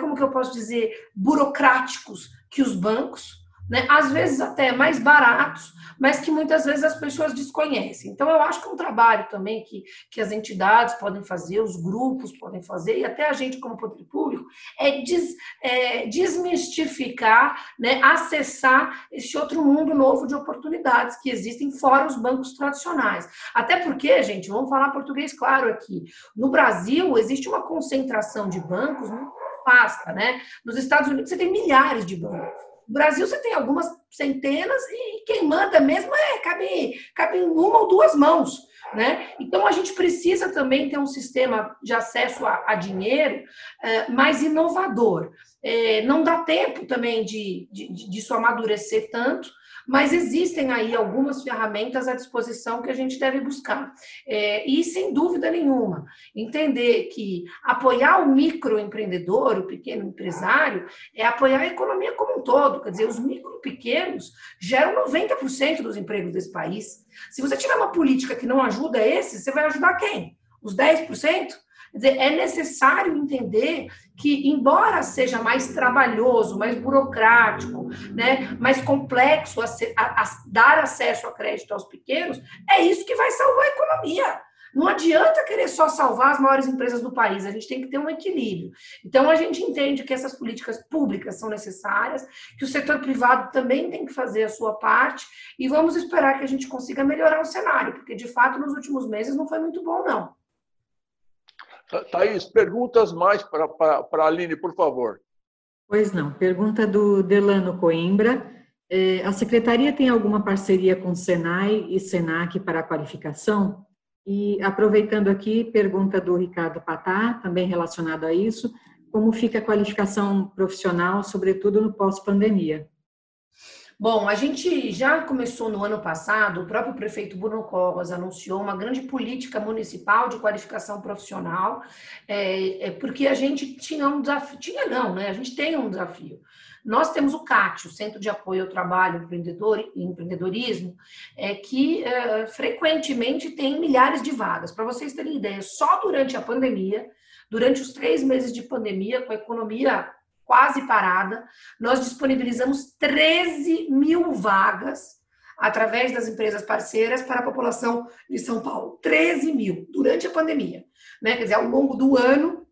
como que eu posso dizer, burocráticos que os bancos, né? Às vezes até mais baratos, mas que muitas vezes as pessoas desconhecem. Então, eu acho que é um trabalho também que, que as entidades podem fazer, os grupos podem fazer, e até a gente, como poder público, é, des, é desmistificar, né, acessar esse outro mundo novo de oportunidades que existem fora os bancos tradicionais. Até porque, gente, vamos falar português claro aqui. No Brasil, existe uma concentração de bancos muito vasta, né? Nos Estados Unidos, você tem milhares de bancos. No Brasil você tem algumas centenas e quem manda mesmo é cabe, cabe em uma ou duas mãos. Né? Então a gente precisa também ter um sistema de acesso a, a dinheiro é, mais inovador. É, não dá tempo também de, de, disso amadurecer tanto, mas existem aí algumas ferramentas à disposição que a gente deve buscar. É, e, sem dúvida nenhuma, entender que apoiar o microempreendedor, o pequeno empresário, é apoiar a economia como um todo. Quer dizer, os micro pequenos geram 90% dos empregos desse país. Se você tiver uma política que não ajuda esses, você vai ajudar quem? Os 10%? Quer dizer, é necessário entender que, embora seja mais trabalhoso, mais burocrático, né, mais complexo a, a, a dar acesso a crédito aos pequenos, é isso que vai salvar a economia. Não adianta querer só salvar as maiores empresas do país, a gente tem que ter um equilíbrio. Então, a gente entende que essas políticas públicas são necessárias, que o setor privado também tem que fazer a sua parte, e vamos esperar que a gente consiga melhorar o cenário, porque, de fato, nos últimos meses não foi muito bom, não. Thaís, perguntas mais para a Aline, por favor. Pois não. Pergunta do Delano Coimbra. É, a secretaria tem alguma parceria com Senai e Senac para a qualificação? E aproveitando aqui, pergunta do Ricardo Patá, também relacionado a isso, como fica a qualificação profissional, sobretudo no pós-pandemia? Bom, a gente já começou no ano passado, o próprio prefeito Bruno Covas anunciou uma grande política municipal de qualificação profissional, é, é, porque a gente tinha um desafio, tinha não, né? A gente tem um desafio. Nós temos o CAT, o Centro de Apoio ao Trabalho Empreendedor e Empreendedorismo, é, que é, frequentemente tem milhares de vagas. Para vocês terem ideia, só durante a pandemia, durante os três meses de pandemia, com a economia quase parada, nós disponibilizamos 13 mil vagas através das empresas parceiras para a população de São Paulo. 13 mil durante a pandemia. Né? Quer dizer, ao longo do ano,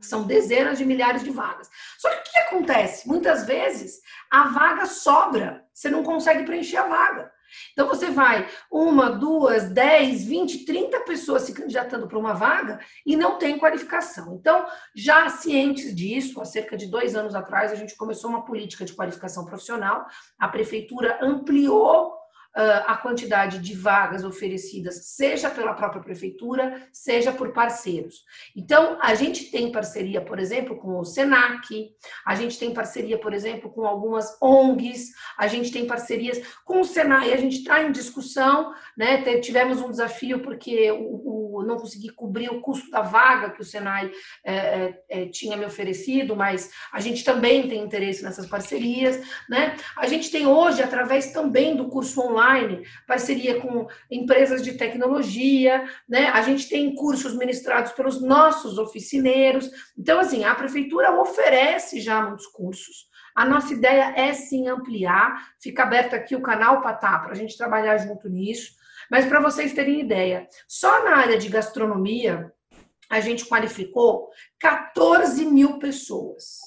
são dezenas de milhares de vagas. Só que o que acontece? Muitas vezes a vaga sobra, você não consegue preencher a vaga. Então você vai uma, duas, dez, vinte, trinta pessoas se candidatando para uma vaga e não tem qualificação. Então, já cientes disso, há cerca de dois anos atrás, a gente começou uma política de qualificação profissional, a prefeitura ampliou a quantidade de vagas oferecidas, seja pela própria prefeitura, seja por parceiros. Então, a gente tem parceria, por exemplo, com o SENAC, a gente tem parceria, por exemplo, com algumas ONGs, a gente tem parcerias com o Senai, a gente está em discussão, né? Tivemos um desafio porque o, o, não consegui cobrir o custo da vaga que o Senai é, é, tinha me oferecido, mas a gente também tem interesse nessas parcerias, né? A gente tem hoje, através também do curso online, online, parceria com empresas de tecnologia, né? A gente tem cursos ministrados pelos nossos oficineiros. Então, assim, a prefeitura oferece já muitos cursos. A nossa ideia é sim ampliar. Fica aberto aqui o canal Patá para a gente trabalhar junto nisso. Mas para vocês terem ideia, só na área de gastronomia a gente qualificou 14 mil pessoas.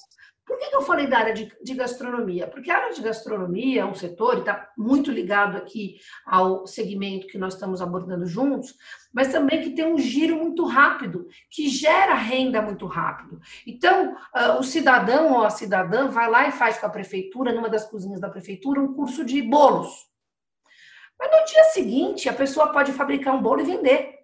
Por que, eu falei da área de, de, gastronomia? Porque a área de gastronomia é um setor, e está muito ligado aqui ao segmento que nós estamos abordando juntos, mas também que tem um giro muito rápido, que gera renda muito rápido. Então, uh, o cidadão ou a cidadã vai lá e faz com a prefeitura, numa das cozinhas da prefeitura, um curso de bolos. Mas no dia seguinte, a pessoa pode fabricar um bolo e vender.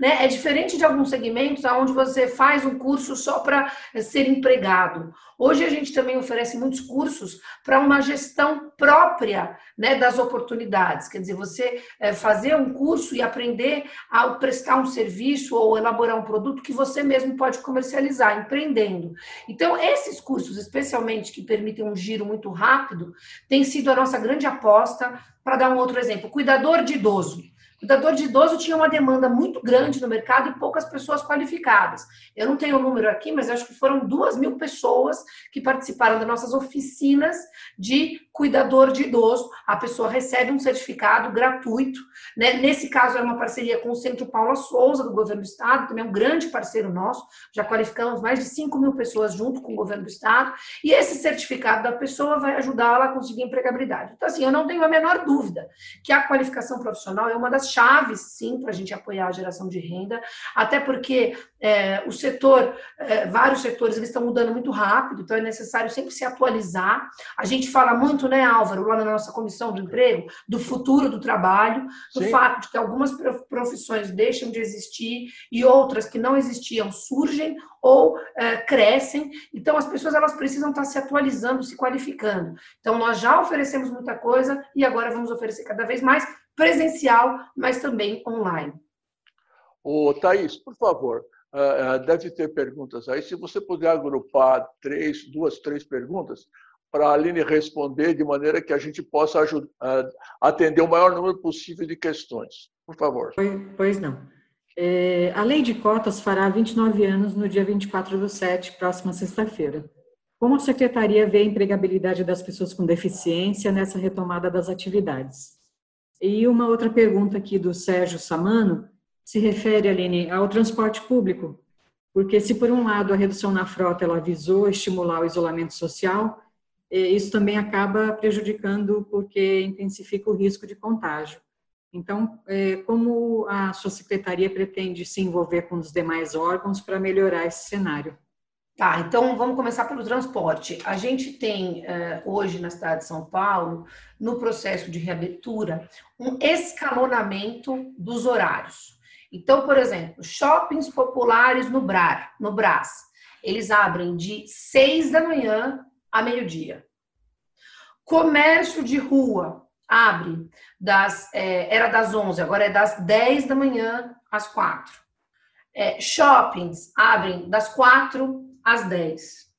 Né? É diferente de alguns segmentos onde você faz um curso só para ser empregado. Hoje a gente também oferece muitos cursos para uma gestão própria né, das oportunidades. Quer dizer, você é, fazer um curso e aprender a prestar um serviço ou elaborar um produto que você mesmo pode comercializar, empreendendo. Então, esses cursos, especialmente que permitem um giro muito rápido, tem sido a nossa grande aposta. Para dar um outro exemplo, cuidador de idoso. Cuidador de idoso tinha uma demanda muito grande no mercado e poucas pessoas qualificadas. Eu não tenho o número aqui, mas acho que foram duas mil pessoas que participaram das nossas oficinas de cuidador de idoso. A pessoa recebe um certificado gratuito. Né? Nesse caso, é uma parceria com o Centro Paula Souza, do Governo do Estado, também é um grande parceiro nosso. Já qualificamos mais de 5 mil pessoas junto com o Governo do Estado. E esse certificado da pessoa vai ajudá-la a conseguir empregabilidade. Então, assim, eu não tenho a menor dúvida que a qualificação profissional é uma das chaves, sim, para a gente apoiar a geração de renda, até porque é, o setor, é, vários setores, eles estão mudando muito rápido, então é necessário sempre se atualizar. A gente fala muito, né, Álvaro, lá na nossa comissão do emprego, do futuro do trabalho, do sim. fato de que algumas profissões deixam de existir e outras que não existiam surgem ou é, crescem. Então, as pessoas elas precisam estar se atualizando, se qualificando. Então, nós já oferecemos muita coisa e agora vamos oferecer cada vez mais presencial, mas também online. Ô, Thaís, por favor, deve ter perguntas aí. Se você puder agrupar três, duas, três perguntas, para a Aline responder de maneira que a gente possa ajudar, uh, atender o maior número possível de questões. Por favor. Pois não. É, a lei de cotas fará 29 anos no dia 24 do 7, próxima sexta-feira. Como a secretaria vê a empregabilidade das pessoas com deficiência nessa retomada das atividades? E uma outra pergunta aqui do Sérgio Samano se refere, Aline, ao transporte público, porque se por um lado a redução na frota ela visou estimular o isolamento social, isso também acaba prejudicando porque intensifica o risco de contágio. Então, é, como a sua secretaria pretende se envolver com os demais órgãos para melhorar esse cenário? Tá, então vamos começar pelo transporte. A gente tem uh, hoje na cidade de São Paulo, no processo de reabertura, um escalonamento dos horários. Então, por exemplo, shoppings populares no Brar, no Brás, eles abrem de 6 da manhã a meio-dia. Comércio de rua abre das é, era das 11, agora é das 10 da manhã às 4. É, shoppings abrem das 4 às 10.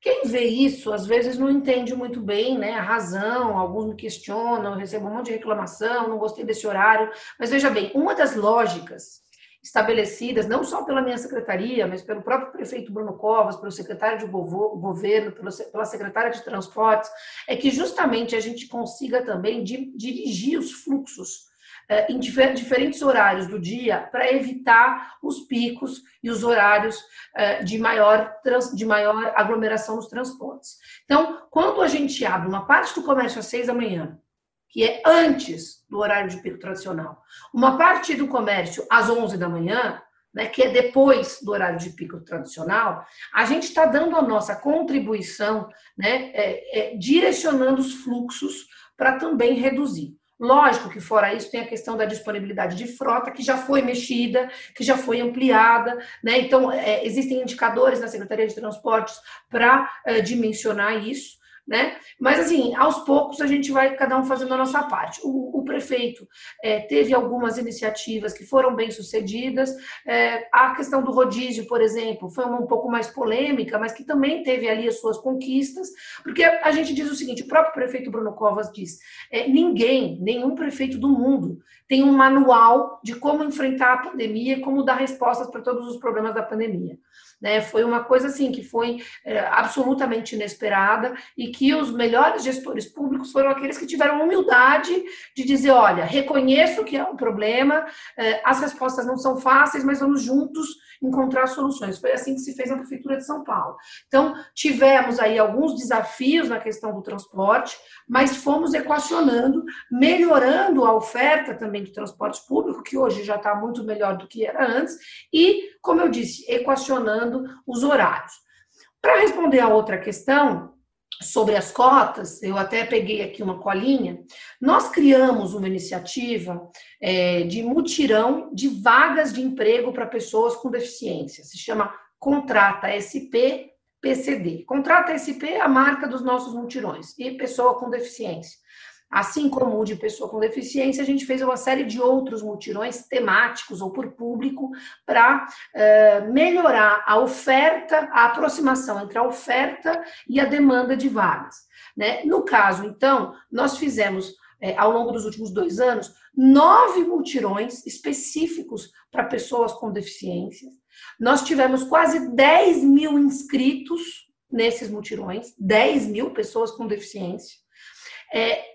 Quem vê isso, às vezes não entende muito bem né, a razão, alguns me questionam, eu recebo um monte de reclamação, não gostei desse horário. Mas veja bem, uma das lógicas estabelecidas, não só pela minha secretaria, mas pelo próprio prefeito Bruno Covas, pelo secretário de governo, pela secretária de transportes, é que justamente a gente consiga também dirigir os fluxos em diferentes horários do dia para evitar os picos e os horários é, de maior, de maior aglomeração nos transportes. Então, quando a gente abre uma parte do comércio às seis da manhã, que é antes do horário de pico tradicional, uma parte do comércio às onze da manhã, né, que é depois do horário de pico tradicional, a gente está dando a nossa contribuição, né, é, é, direcionando os fluxos para também reduzir. Lógico que fora isso tem a questão da disponibilidade de frota, que já foi mexida, que já foi ampliada, né? Então, é, existem indicadores na Secretaria de Transportes para é, dimensionar isso né? Mas assim, aos poucos a gente vai cada um fazendo a nossa parte. O, o prefeito é, teve algumas iniciativas que foram bem sucedidas. É, a questão do rodízio, por exemplo, foi uma um pouco mais polêmica, mas que também teve ali as suas conquistas, porque a gente diz o seguinte: o próprio prefeito Bruno Covas diz: é, ninguém, nenhum prefeito do mundo tem um manual de como enfrentar a pandemia, como dar respostas para todos os problemas da pandemia. Né? Foi uma coisa assim que foi é, absolutamente inesperada e que os melhores gestores públicos foram aqueles que tiveram humildade de dizer, olha, reconheço que é um problema, é, as respostas não são fáceis, mas vamos juntos encontrar soluções. Foi assim que se fez na Prefeitura de São Paulo. Então, tivemos aí alguns desafios na questão do transporte, mas fomos equacionando, melhorando a oferta também de transporte público, que hoje já está muito melhor do que era antes, e, como eu disse, equacionando os horários. Para responder a outra questão, sobre as cotas, eu até peguei aqui uma colinha, nós criamos uma iniciativa é, de mutirão de vagas de emprego para pessoas com deficiência. Se chama Contrata SP PCD. Contrata SP é a marca dos nossos mutirões e pessoa com deficiência. Assim como o de pessoa com deficiência, a gente fez uma série de outros mutirões temáticos ou por público para uh, melhorar a oferta, a aproximação entre a oferta e a demanda de vagas. Né? No caso, então, nós fizemos, é, ao longo dos últimos dois anos, nove mutirões específicos para pessoas com deficiências. Nós tivemos quase 10 mil inscritos nesses mutirões, 10 mil pessoas com deficiência. É,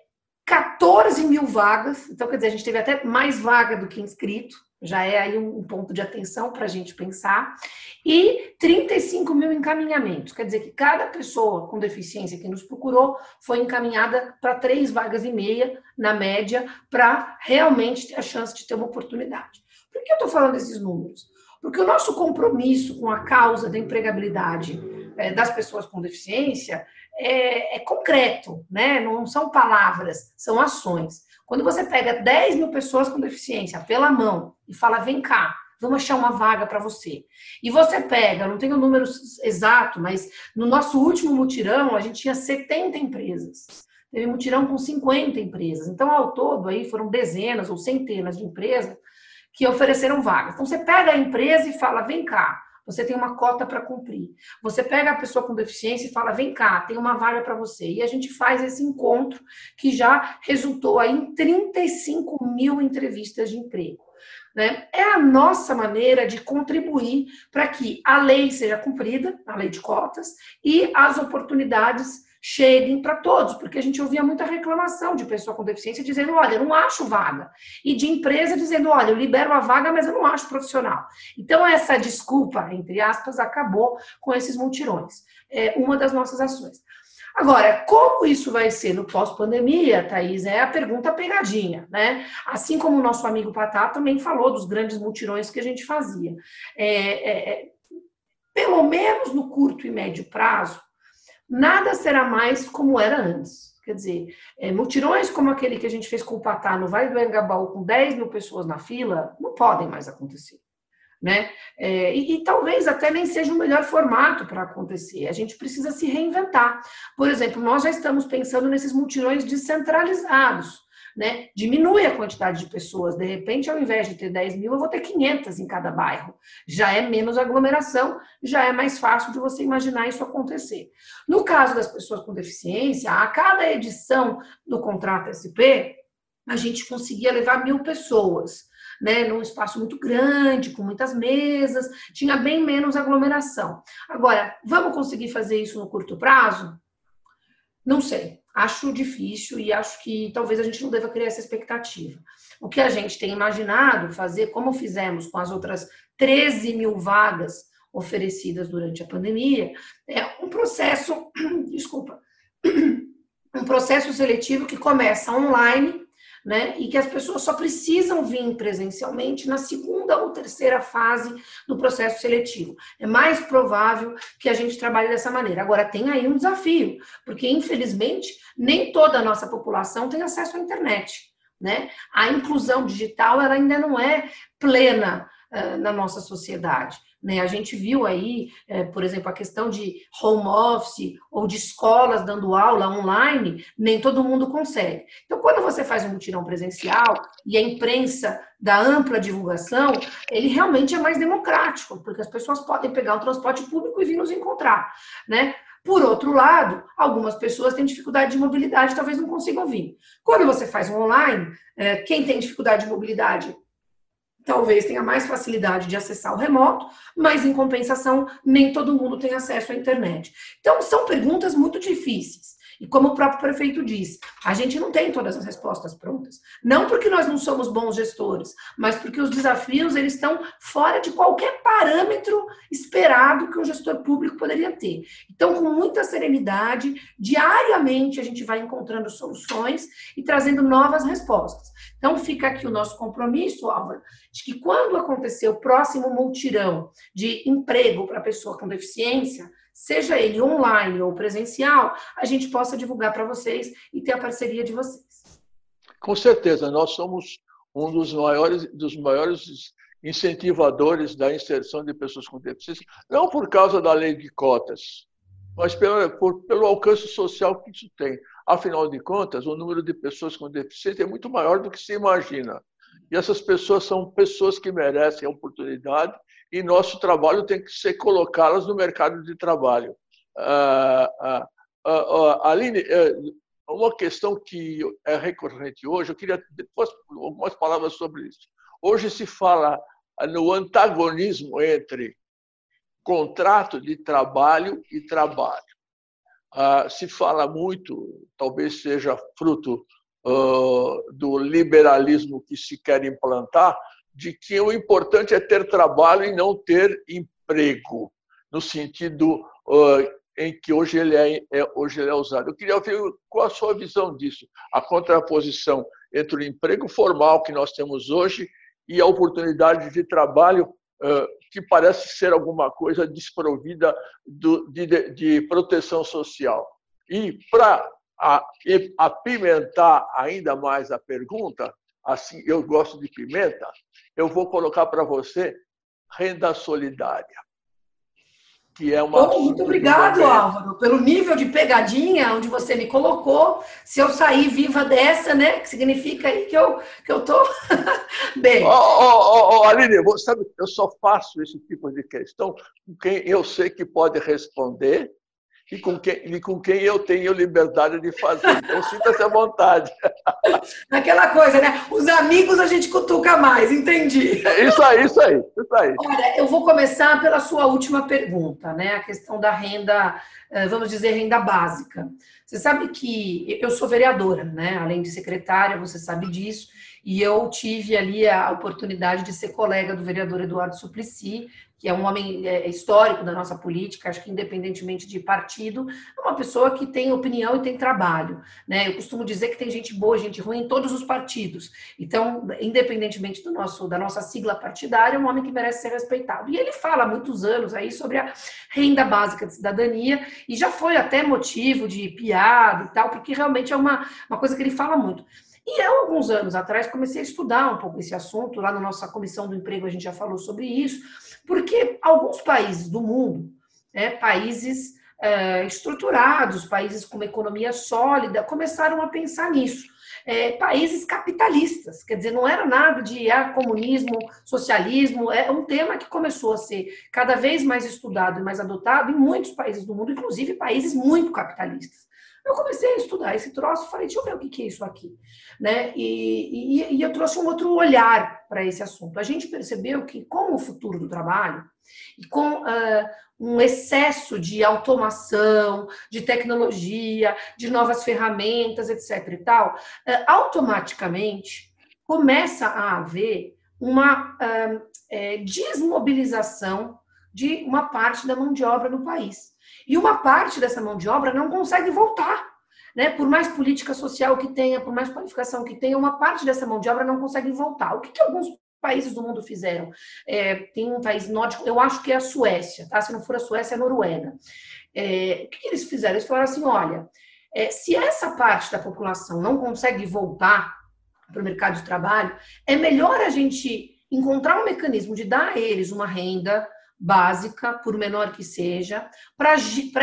14 mil vagas, então quer dizer, a gente teve até mais vaga do que inscrito, já é aí um ponto de atenção para a gente pensar, e 35 mil encaminhamentos, quer dizer que cada pessoa com deficiência que nos procurou foi encaminhada para três vagas e meia, na média, para realmente ter a chance de ter uma oportunidade. Por que eu estou falando desses números? Porque o nosso compromisso com a causa da empregabilidade é, das pessoas com deficiência é, é, concreto, né? Não são palavras, são ações. Quando você pega 10 mil pessoas com deficiência pela mão e fala, vem cá, vamos achar uma vaga para você. E você pega, não tenho o número exato, mas no nosso último mutirão a gente tinha 70 empresas. Teve mutirão com 50 empresas. Então, ao todo, aí foram dezenas ou centenas de empresas que ofereceram vagas. Então, você pega a empresa e fala, vem cá, você tem uma cota para cumprir. Você pega a pessoa com deficiência e fala: vem cá, tem uma vaga para você. E a gente faz esse encontro que já resultou aí em 35 mil entrevistas de emprego. Né? É a nossa maneira de contribuir para que a lei seja cumprida, a lei de cotas, e as oportunidades cheguem para todos, porque a gente ouvia muita reclamação de pessoa com deficiência dizendo, olha, eu não acho vaga, e de empresa dizendo, olha, eu libero a vaga, mas eu não acho profissional. Então, essa desculpa, entre aspas, acabou com esses multirões. É uma das nossas ações. Agora, como isso vai ser no pós-pandemia, Thaís, é a pergunta pegadinha, né? Assim como o nosso amigo Patá também falou dos grandes mutirões que a gente fazia. É, é, é, pelo menos no curto e médio prazo, nada será mais como era antes. Quer dizer, é, mutirões como aquele que a gente fez com o Patá no Vale do Engabaú, com 10 mil pessoas na fila, não podem mais acontecer né? É, e, e, talvez até nem seja o melhor formato para acontecer. A gente precisa se reinventar. Por exemplo, nós já estamos pensando nesses mutirões descentralizados. Né? Diminui a quantidade de pessoas. De repente, ao invés de ter 10 mil, eu vou ter 500 em cada bairro. Já é menos aglomeração, já é mais fácil de você imaginar isso acontecer. No caso das pessoas com deficiência, a cada edição do contrato SP, a gente conseguia levar mil pessoas né, num espaço muito grande, com muitas mesas, tinha bem menos aglomeração. Agora, vamos conseguir fazer isso no curto prazo? Não sei. Acho difícil e acho que talvez a gente não deva criar essa expectativa. O que a gente tem imaginado fazer, como fizemos com as outras 13 mil vagas oferecidas durante a pandemia, é um processo, desculpa, um processo seletivo que começa online né? E que as pessoas só precisam vir presencialmente na segunda ou terceira fase do processo seletivo. É mais provável que a gente trabalhe dessa maneira. Agora, tem aí um desafio, porque infelizmente nem toda a nossa população tem acesso à internet. Né? A inclusão digital ela ainda não é plena uh, na nossa sociedade. Né? A gente viu aí, é, por exemplo, a questão de home office ou de escolas dando aula online, nem todo mundo consegue. Então, quando você faz um mutirão presencial e a imprensa dá ampla divulgação, ele realmente é mais democrático, porque as pessoas podem pegar o transporte público e vir nos encontrar, né? Por outro lado, algumas pessoas têm dificuldade de mobilidade, talvez não consigam vir. Quando você faz um online, é, quem tem dificuldade de mobilidade talvez tenha mais facilidade de acessar o remoto, mas em compensação, nem todo mundo tem acesso à internet. Então, são perguntas muito difíceis. E como o próprio prefeito diz, a gente não tem todas as respostas prontas. Não porque nós não somos bons gestores, mas porque os desafios eles estão fora de qualquer parâmetro esperado que um gestor público poderia ter. Então, com muita serenidade, diariamente a gente vai encontrando soluções e trazendo novas respostas. Então, fica aqui o nosso compromisso, Álvaro, de que quando acontecer o próximo multirão de emprego para pessoa com deficiência, seja ele online ou presencial, a gente possa divulgar para vocês e ter a parceria de vocês. Com certeza, nós somos um dos maiores, dos maiores incentivadores da inserção de pessoas com deficiência, não por causa da lei de cotas, mas pelo, por, pelo alcance social que isso tem. Afinal de contas, o número de pessoas com deficiência é muito maior do que se imagina. E essas pessoas são pessoas que merecem a oportunidade e nosso trabalho tem que ser colocá-las no mercado de trabalho. Ah, ah, ah, Aline, é, uma questão que é recorrente hoje, eu queria depois algumas palavras sobre isso. Hoje se fala no antagonismo entre contrato de trabalho e trabalho. se fala muito, talvez seja fruto do liberalismo que se quer implantar, de que o importante é ter trabalho e não ter emprego, no sentido uh, em que hoje ele é, é, hoje ele é usado. Eu queria ouvir qual a sua visão disso, a contraposição entre o emprego formal que nós temos hoje e a oportunidade de trabalho uh, que parece ser alguma coisa desprovida do, de, de proteção social. E para apimentar ainda mais a pergunta, assim eu gosto de pimenta, eu vou colocar para você renda solidária. Que é uma. Oh, muito obrigado, Álvaro, pelo nível de pegadinha onde você me colocou. Se eu sair viva dessa, né? Que significa aí que eu, que eu tô bem. Oh, oh, oh, Aline, sabe, eu só faço esse tipo de questão com quem eu sei que pode responder e com quem, e com quem eu tenho liberdade de fazer. Então, sinta-se à vontade. Aquela coisa, né? Os amigos a gente cutuca mais, entendi. É isso aí, isso aí, isso aí. Olha, eu vou começar pela sua última pergunta, né? A questão da renda, eh, vamos dizer, renda básica. Você sabe que eu sou vereadora, né? Além de secretária, você sabe disso. E eu tive ali a oportunidade de ser colega do vereador Eduardo Suplicy, que é um homem é, histórico da nossa política, acho que independentemente de partido, é uma pessoa que tem opinião e tem trabalho. Né? Eu costumo dizer que tem gente boa, gente ruim em todos os partidos. Então, independentemente do nosso, da nossa sigla partidária, é um homem que merece ser respeitado. E ele fala há muitos anos aí sobre a renda básica de cidadania, e já foi até motivo de piada e tal, porque realmente é uma, uma coisa que ele fala muito. E eu, alguns anos atrás, comecei a estudar um pouco esse assunto. Lá na nossa comissão do emprego, a gente já falou sobre isso, porque alguns países do mundo, né, países é, estruturados, países com uma economia sólida, começaram a pensar nisso. É, países capitalistas, quer dizer, não era nada de ah, comunismo, socialismo, é um tema que começou a ser cada vez mais estudado e mais adotado em muitos países do mundo, inclusive países muito capitalistas. Eu comecei a estudar esse troço, falei, deixa eu ver o que é isso aqui, né? E, e, e eu trouxe um outro olhar para esse assunto. A gente percebeu que com o futuro do trabalho e com uh, um excesso de automação, de tecnologia, de novas ferramentas, etc. e tal, uh, automaticamente começa a haver uma uh, é, desmobilização de uma parte da mão de obra no país. E uma parte dessa mão de obra não consegue voltar. Né? Por mais política social que tenha, por mais qualificação que tenha, uma parte dessa mão de obra não consegue voltar. O que, que alguns países do mundo fizeram? É, tem um país nórdico, eu acho que é a Suécia, tá? Se não for a Suécia, é a Noruega. É, o que, que, eles fizeram? Eles falaram assim: olha, é, se essa parte da população não consegue voltar para o mercado de trabalho, é melhor a gente encontrar um mecanismo de dar a eles uma renda básica, por menor que seja, para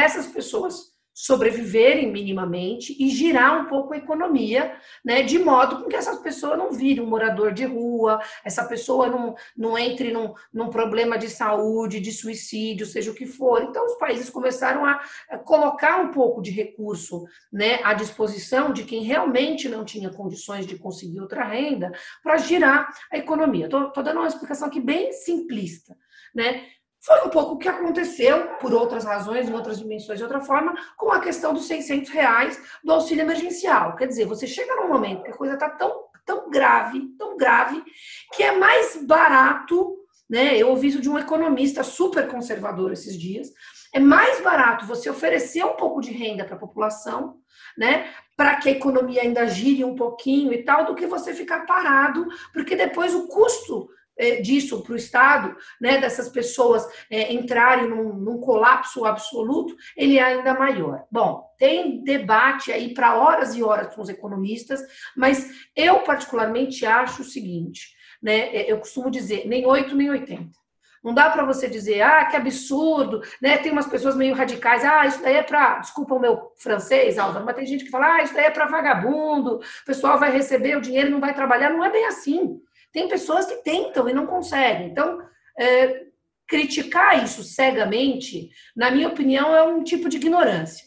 essas pessoas sobreviverem minimamente e girar um pouco a economia, né, de modo com que essa pessoa não vire um morador de rua, essa pessoa não, não entre num, num problema de saúde, de suicídio, seja o que for. Então, os países começaram a, colocar um pouco de recurso né, à disposição de quem realmente não tinha condições de conseguir outra renda para girar a economia. Estou dando uma explicação aqui bem simplista, né? Foi um pouco o que aconteceu, por outras razões, em outras dimensões, de outra forma, com a questão dos 600 reais do auxílio emergencial. Quer dizer, você chega num momento que a coisa está tão, tão grave, tão grave, que é mais barato, né? Eu ouvi isso de um economista super conservador esses dias. É mais barato você oferecer um pouco de renda para a população, né? Para que a economia ainda gire um pouquinho e tal, do que você ficar parado, porque depois o custo disso para o Estado, né, dessas pessoas é, entrarem num, num, colapso absoluto, ele é ainda maior. Bom, tem debate aí para horas e horas com os economistas, mas eu particularmente acho o seguinte, né, é, eu costumo dizer, nem 8 nem 80. Não dá para você dizer, ah, que absurdo, né? Tem umas pessoas meio radicais, ah, isso daí é para, desculpa o meu francês, Álvaro, mas tem gente que fala, ah, isso daí é para vagabundo, o pessoal vai receber o dinheiro e não vai trabalhar. Não é bem assim. Tem pessoas que tentam e não conseguem. Então, é, criticar isso cegamente, na minha opinião, é um tipo de ignorância.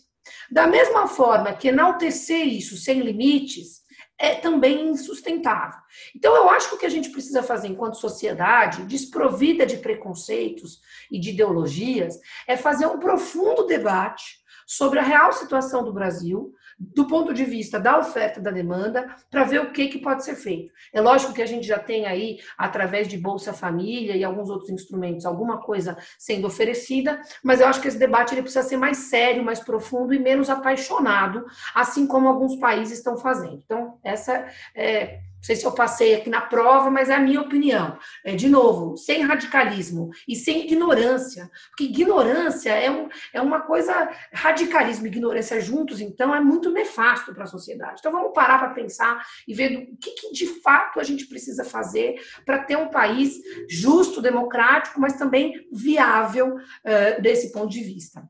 Da mesma forma que enaltecer isso sem limites é também insustentável. Então, eu acho que o que a gente precisa fazer enquanto sociedade, desprovida de preconceitos e de ideologias, é fazer um profundo debate sobre a real situação do Brasil, do ponto de vista da oferta e da demanda, para ver o que, que pode ser feito. É lógico que a gente já tem aí, através de Bolsa Família e alguns outros instrumentos, alguma coisa sendo oferecida, mas eu acho que esse debate ele precisa ser mais sério, mais profundo e menos apaixonado, assim como alguns países estão fazendo. Então, essa é sei se eu passei aqui na prova, mas é a minha opinião. É, de novo, sem radicalismo e sem ignorância, porque ignorância é, um, é uma coisa, radicalismo e ignorância juntos, então, é muito nefasto para a sociedade. Então, vamos parar para pensar e ver o que, que, de fato a gente precisa fazer para ter um país justo, democrático, mas também viável uh, desse ponto de vista.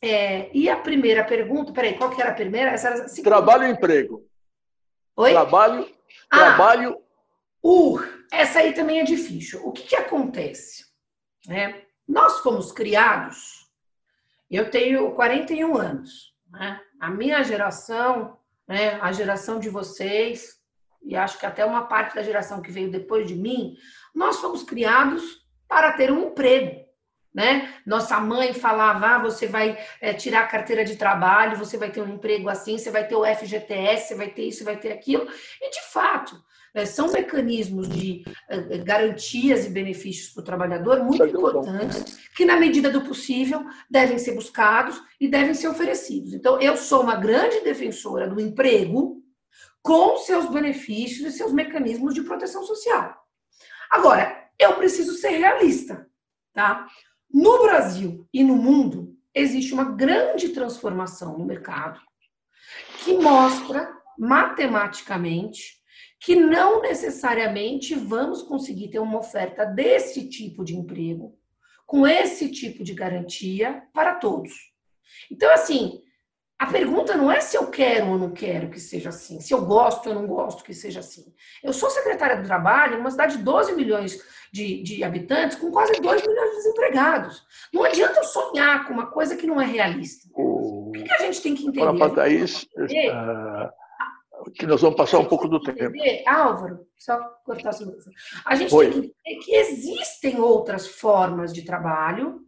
É, e a primeira pergunta, peraí, qual que era a primeira? Essa era a Trabalho e emprego. Oi? Trabalho ah, Trabalho. Uh, essa aí também é difícil. O que, que acontece? É, nós fomos criados, eu tenho 41 anos, né? a minha geração, né, a geração de vocês, e acho que até uma parte da geração que veio depois de mim, nós fomos criados para ter um emprego. Né? Nossa mãe falava: ah, você vai é, tirar a carteira de trabalho, você vai ter um emprego assim, você vai ter o FGTS, você vai ter isso, você vai ter aquilo. E de fato, é, são mecanismos de é, garantias e benefícios para o trabalhador muito importantes, que, na medida do possível, devem ser buscados e devem ser oferecidos. Então, eu sou uma grande defensora do emprego com seus benefícios e seus mecanismos de proteção social. Agora, eu preciso ser realista, tá? No Brasil e no mundo, existe uma grande transformação no mercado que mostra matematicamente que não necessariamente vamos conseguir ter uma oferta desse tipo de emprego, com esse tipo de garantia para todos. Então, assim, a pergunta não é se eu quero ou não quero que seja assim, se eu gosto ou não gosto que seja assim. Eu sou secretária do Trabalho, uma cidade de 12 milhões de, de habitantes, com quase 2 milhões de desempregados. Não adianta eu sonhar com uma coisa que não é realista. O que, que a gente tem que entender? Para Thaís, uh, que nós vamos passar um pouco do tempo. Álvaro, só cortar a sua A gente Oi. tem que entender que existem outras formas de trabalho,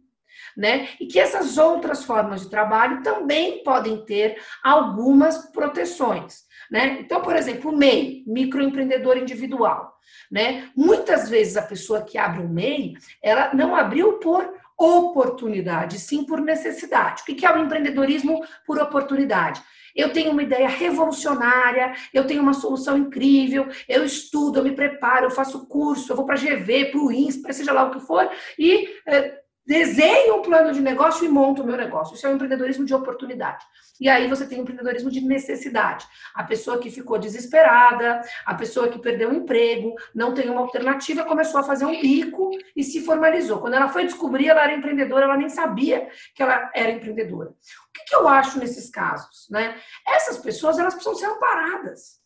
né? E que essas outras formas de trabalho também podem ter algumas proteções, né? Então, por exemplo, o MEI, microempreendedor individual, né? Muitas vezes a pessoa que abre um MEI, ela não abriu por oportunidade, sim por necessidade. O que é o empreendedorismo por oportunidade? Eu tenho uma ideia revolucionária, eu tenho uma solução incrível, eu estudo, eu me preparo, eu faço curso, eu vou para a GV, para o INSPER, seja lá o que for, e eh, desenho um plano de negócio e monto o meu negócio. Isso é um empreendedorismo de oportunidade. E aí você tem um empreendedorismo de necessidade. A pessoa que ficou desesperada, a pessoa que perdeu o emprego, não tem uma alternativa, começou a fazer um bico e se formalizou. Quando ela foi descobrir, ela era empreendedora, ela nem sabia que ela era empreendedora. O que, que eu acho nesses casos? Né? Essas pessoas elas precisam ser amparadas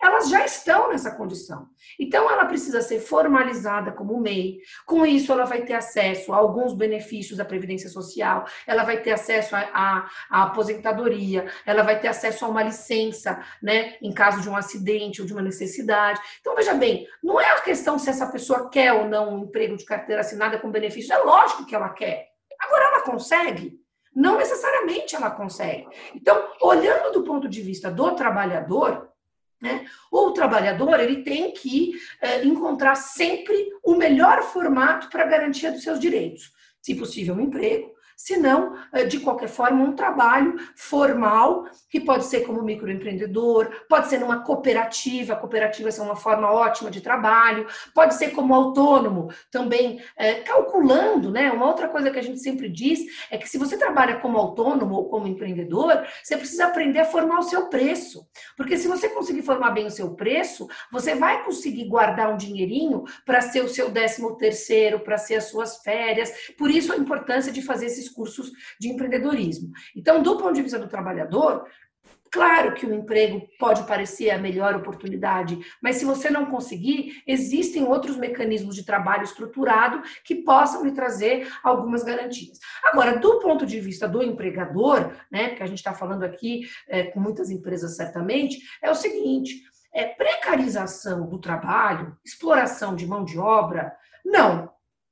elas já estão nessa condição. Então, ela precisa ser formalizada como MEI. Com isso, ela vai ter acesso a alguns benefícios da Previdência Social, ela vai ter acesso à aposentadoria, ela vai ter acesso a uma licença, né, em caso de um acidente ou de uma necessidade. Então, veja bem, não é a questão se essa pessoa quer ou não um emprego de carteira assinada com benefício, é lógico que ela quer. Agora, ela consegue? Não necessariamente ela consegue. Então, olhando do ponto de vista do trabalhador, né? O trabalhador ele tem que é, encontrar sempre o melhor formato para garantia dos seus direitos. Se possível, um emprego, se não, eh, de qualquer forma, um trabalho formal, que pode ser como microempreendedor, pode ser numa cooperativa, a cooperativa é uma forma ótima de trabalho, pode ser como autônomo, também é, calculando, né? Uma outra coisa que a gente sempre diz é que se você trabalha como autônomo ou como empreendedor, você precisa aprender a formar o seu preço. Porque se você conseguir formar bem o seu preço, você vai conseguir guardar um dinheirinho para ser o seu décimo terceiro, para ser as suas férias. Por isso a importância de fazer esses cursos de empreendedorismo. Então, do ponto de vista do trabalhador, Claro que o emprego pode parecer a melhor oportunidade, mas se você não conseguir, existem outros mecanismos de trabalho estruturado que possam lhe trazer algumas garantias. Agora, do ponto de vista do empregador, né, que a gente está falando aqui é, com muitas empresas certamente, é o seguinte: é, precarização do trabalho, exploração de mão de obra, não.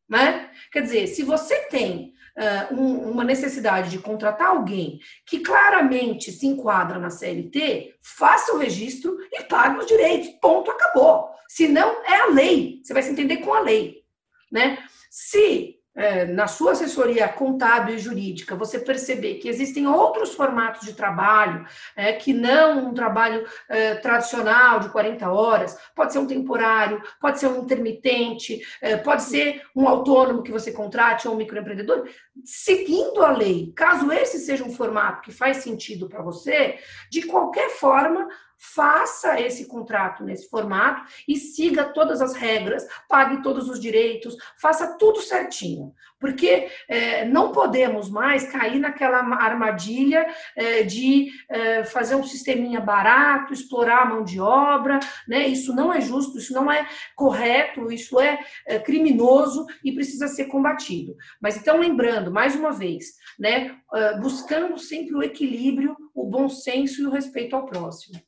Né? Quer dizer, se você tem uh, um, uma necessidade de contratar alguém que claramente se enquadra na CLT, faça o registro e pague os direitos. Ponto, acabou. Se não, é a lei. Você vai se entender com a lei. Né? Se na sua assessoria contábil e jurídica, você perceber que existem outros formatos de trabalho, é, que não um trabalho é, tradicional de 40 horas, pode ser um temporário, pode ser um intermitente, é, pode ser um autônomo que você contrate ou um microempreendedor, seguindo a lei, caso esse seja um formato que faz sentido para você, de qualquer forma, faça esse contrato nesse formato e siga todas as regras, pague todos os direitos, faça tudo certinho, porque é, não podemos mais cair naquela armadilha é, de é, fazer um sisteminha barato, explorar a mão de obra, né? Isso não é justo, isso não é correto, isso é, criminoso e precisa ser combatido. Mas então lembrando, mais uma vez, né, buscando sempre o equilíbrio, o bom senso e o respeito ao próximo.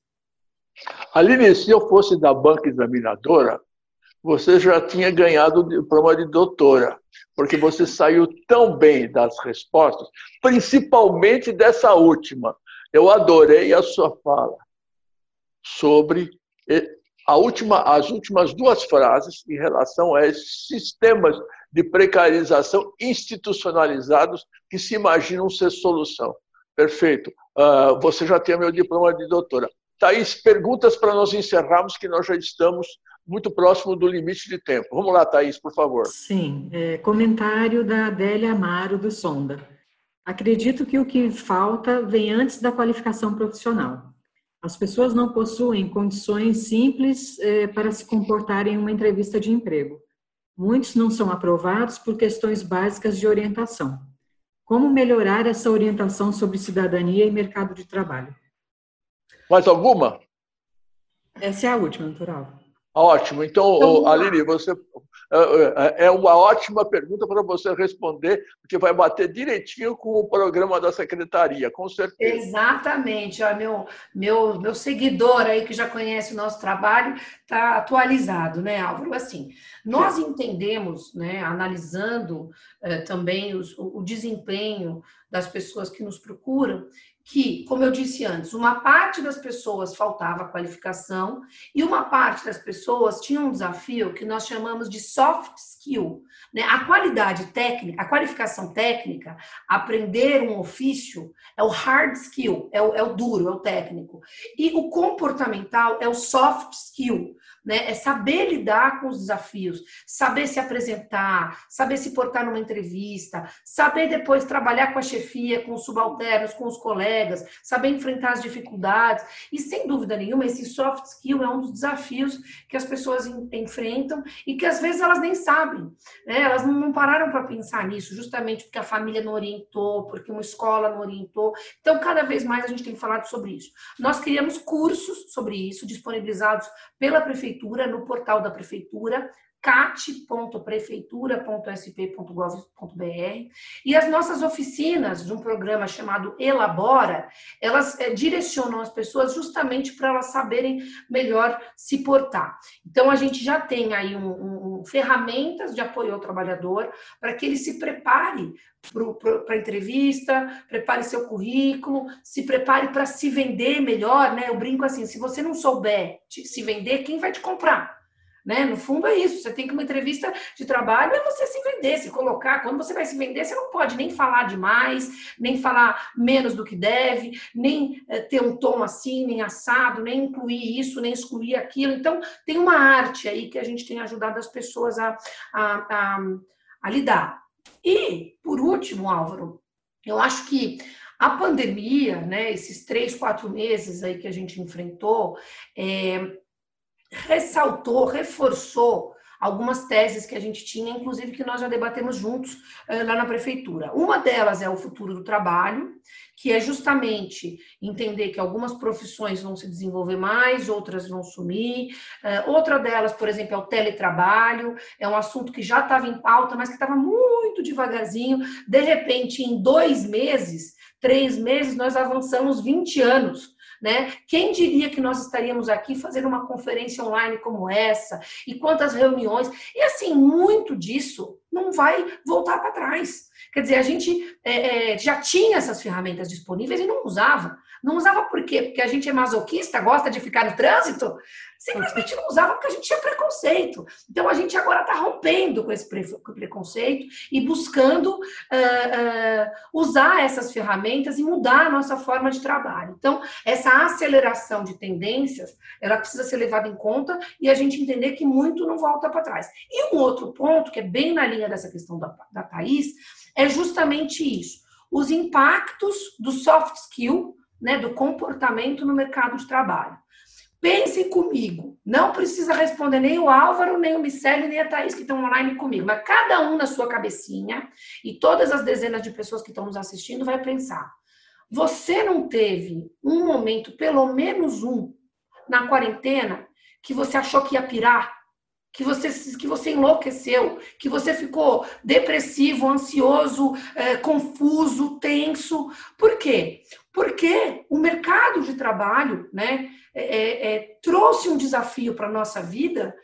Aline, se eu fosse da banca examinadora, você já tinha ganhado o diploma de doutora, porque você saiu tão bem das respostas, principalmente dessa última. Eu adorei a sua fala sobre última, as últimas duas frases em relação a esses sistemas de precarização institucionalizados que se imaginam ser solução. Perfeito. Uh, você já tem meu diploma de doutora. Thaís, perguntas para nós encerrarmos, que nós já estamos muito próximo do limite de tempo. Vamos lá, Thaís, por favor. Sim, é, comentário da Adélia Amaro do Sonda. Acredito que o que falta vem antes da qualificação profissional. As pessoas não possuem condições simples é, para se comportarem em uma entrevista de emprego. Muitos não são aprovados por questões básicas de orientação. Como melhorar essa orientação sobre cidadania e mercado de trabalho? Mais alguma? Essa é a última, natural. Ótimo. Então, então Aline, você é, é, é uma ótima pergunta para você responder, porque vai bater direitinho com o programa da secretaria, com certeza. Exatamente. Ó, meu, meu, meu seguidor aí que já conhece o nosso trabalho está atualizado, né, Álvaro? Assim, nós Sim. entendemos, né, analisando eh, também os, o desempenho das pessoas que nos procuram, que, como eu disse antes, uma parte das pessoas faltava qualificação e uma parte das pessoas tinha um desafio que nós chamamos de soft skill. Né? A qualidade técnica, a qualificação técnica, aprender um ofício é o hard skill, é o, é o duro, é o técnico. E o comportamental é o soft skill né? É saber lidar com os desafios, saber se apresentar, saber se portar numa entrevista, saber depois trabalhar com a chefia, com os subalternos, com os colegas, saber enfrentar as dificuldades. E sem dúvida nenhuma, esse soft skill é um dos desafios que as pessoas enfrentam e que às vezes elas nem sabem, né? Elas não pararam para pensar nisso, justamente porque a família não orientou, porque uma escola não orientou. Então, cada vez mais a gente tem falado sobre isso. Nós criamos cursos sobre isso, disponibilizados pela prefeitura, no portal da prefeitura, cat.prefeitura.sp.gov.br e as nossas oficinas de um programa chamado Elabora, elas é, direcionam as pessoas justamente para elas saberem melhor se portar. Então a gente já tem aí um, um, ferramentas de apoio ao trabalhador para que ele se prepare para a entrevista, prepare seu currículo, se prepare para se vender melhor, né? Eu brinco assim, se você não souber se vender, quem vai te comprar? Né? No fundo é isso. Você tem que uma entrevista de trabalho é você se vender, se colocar. Quando você vai se vender, você não pode nem falar demais, nem falar menos do que deve, nem é, ter um tom assim, nem assado, nem incluir isso, nem excluir aquilo. Então, tem uma arte aí que a gente tem ajudado as pessoas a, a, a, a lidar. E, por último, Álvaro, eu acho que a pandemia, né, esses três, quatro meses aí que a gente enfrentou, é, ressaltou, reforçou algumas teses que a gente tinha, inclusive que nós já debatemos juntos uh, lá na prefeitura. Uma delas é o futuro do trabalho, que é justamente entender que algumas profissões vão se desenvolver mais, outras vão sumir. Uh, outra delas, por exemplo, é o teletrabalho, é um assunto que já estava em pauta, mas que estava muito devagarzinho. De repente, em dois meses, três meses, nós avançamos 20 anos né? Quem diria que nós estaríamos aqui fazendo uma conferência online como essa? E quantas reuniões? E assim, muito disso não vai voltar para trás. Quer dizer, a gente é, é, já tinha essas ferramentas disponíveis e não usava. Não usava por quê? Porque a gente é masoquista, gosta de ficar no trânsito? Simplesmente não usava porque a gente tinha preconceito. Então a gente agora está rompendo com esse preconceito e buscando uh, uh, usar essas ferramentas e mudar a nossa forma de trabalho. Então, essa aceleração de tendências, ela precisa ser levada em conta e a gente entender que muito não volta para trás. E um outro ponto, que é bem na linha dessa questão da, da Thaís, é justamente isso. Os impactos do soft skill né, do comportamento no mercado de trabalho. Pensem comigo, não precisa responder nem o Álvaro, nem o Miceli, nem a Thaís que estão online comigo, mas cada um na sua cabecinha e todas as dezenas de pessoas que estão nos assistindo vai pensar: você não teve um momento, pelo menos um, na quarentena, que você achou que ia pirar? que você, que você enlouqueceu, que você ficou depressivo, ansioso, é, confuso, tenso. Por quê? Porque o mercado de trabalho né, é, é, é trouxe um desafio para a nossa vida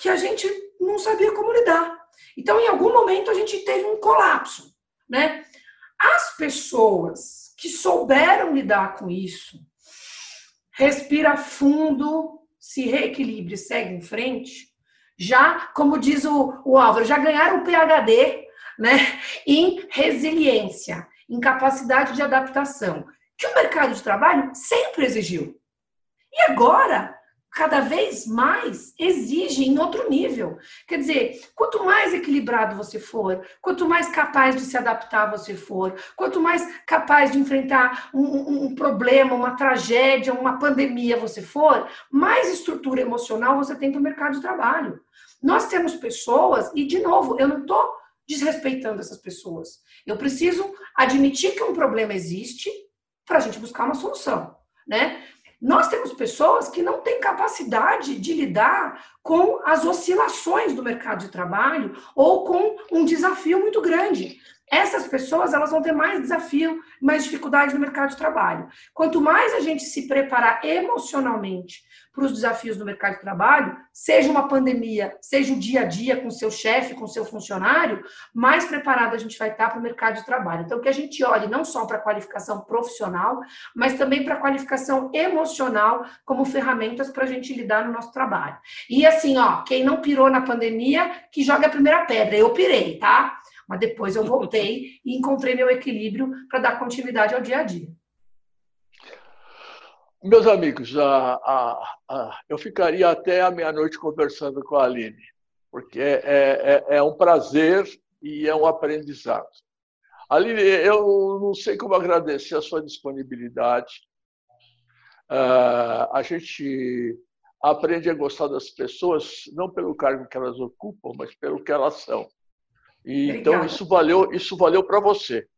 que a gente não sabia como lidar. Então, em algum momento, a gente teve um colapso. Né? As pessoas que souberam lidar com isso, respira fundo, se reequilibre segue em frente, já, como diz o, o Álvaro, já ganharam o PhD né, em resiliência, em capacidade de adaptação, que o mercado de trabalho sempre exigiu. E agora, cada vez mais exige em outro nível. Quer dizer, quanto mais equilibrado você for, quanto mais capaz de se adaptar você for, quanto mais capaz de enfrentar um, um, problema, uma tragédia, uma pandemia você for, mais estrutura emocional você tem para o mercado de trabalho. Nós temos pessoas, e de novo, eu não estou desrespeitando essas pessoas. Eu preciso admitir que um problema existe para a gente buscar uma solução, né? Nós temos pessoas que não têm capacidade de lidar com as oscilações do mercado de trabalho ou com um desafio muito grande. Essas pessoas elas vão ter mais desafio, mais dificuldade no mercado de trabalho. Quanto mais a gente se preparar emocionalmente para os desafios do mercado de trabalho, seja uma pandemia, seja o dia a dia com seu chefe, com seu funcionário, mais preparado a gente vai estar para o mercado de trabalho. Então, que a gente olhe não só para a qualificação profissional, mas também para a qualificação emocional como ferramentas para a gente lidar no nosso trabalho. E assim, ó, quem não pirou na pandemia, que joga a primeira pedra. Eu pirei, tá? Mas depois eu voltei e encontrei meu equilíbrio para dar continuidade ao dia a dia. Meus amigos, a, a, a, eu ficaria até a meia-noite conversando com a Aline, porque é, é, é, é um prazer e é um aprendizado. Aline, eu não sei como agradecer a sua disponibilidade. Uh, a gente aprende a gostar das pessoas não pelo cargo que elas ocupam, mas pelo que elas são. E, então isso valeu, isso valeu para você.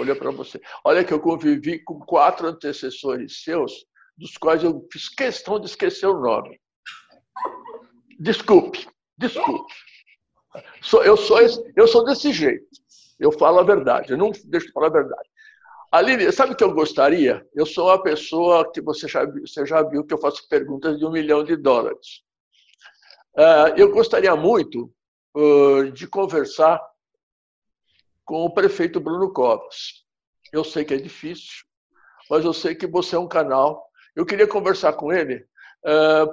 Olha para você. Olha que eu convivi com quatro antecessores seus, dos quais eu fiz questão de esquecer o nome. Desculpe, desculpe. Eu sou, eu sou desse jeito. Eu falo a verdade, eu não deixo de falar a verdade. Aline, sabe o que eu gostaria? Eu sou uma pessoa que você já, você já viu que eu faço perguntas de um milhão de dólares. Ah, eu gostaria muito de conversar com o prefeito Bruno Covas. Eu sei que é difícil, mas eu sei que você é um canal. Eu queria conversar com ele,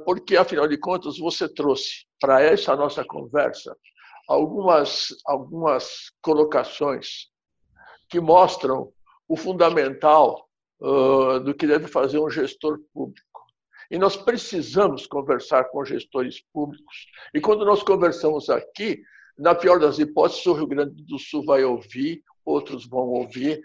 porque, afinal de contas, você trouxe para essa nossa conversa algumas, algumas colocações que mostram o fundamental do que deve fazer um gestor público. E nós precisamos conversar com gestores públicos. E quando nós conversamos aqui, na pior das hipóteses, o Rio Grande do Sul vai ouvir, outros vão ouvir.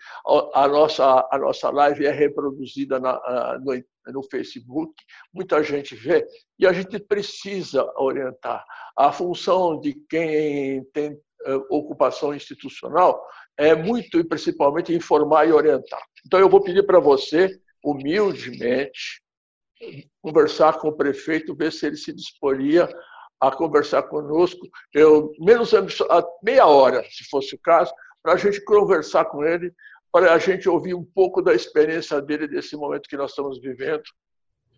A nossa, a nossa live é reproduzida na, no, no Facebook, muita gente vê, e a gente precisa orientar. A função de quem tem eh, ocupação institucional é muito e principalmente informar e orientar. Então, eu vou pedir para você, humildemente, conversar com o prefeito, ver se ele se disporia a conversar conosco, eu, menos meia hora, se fosse o caso, para a gente conversar com ele, para a gente ouvir um pouco da experiência dele desse momento que nós estamos vivendo,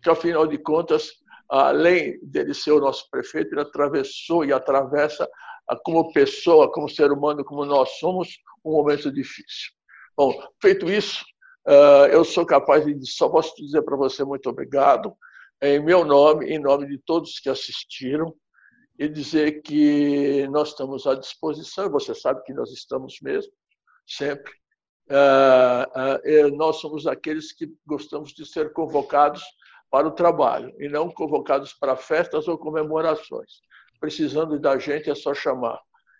que afinal de contas, além dele ser o nosso prefeito, ele atravessou e atravessa como pessoa, como ser humano, como nós somos, um momento difícil. Bom, feito isso, ah, eu sou capaz de só posso dizer para você muito obrigado em meu nome, em nome de todos que assistiram e dizer que nós estamos à disposição, você sabe que nós estamos mesmo, sempre. Uh, uh, nós somos aqueles que gostamos de ser convocados para o trabalho e não convocados para festas ou comemorações. Precisando da gente é só chamar.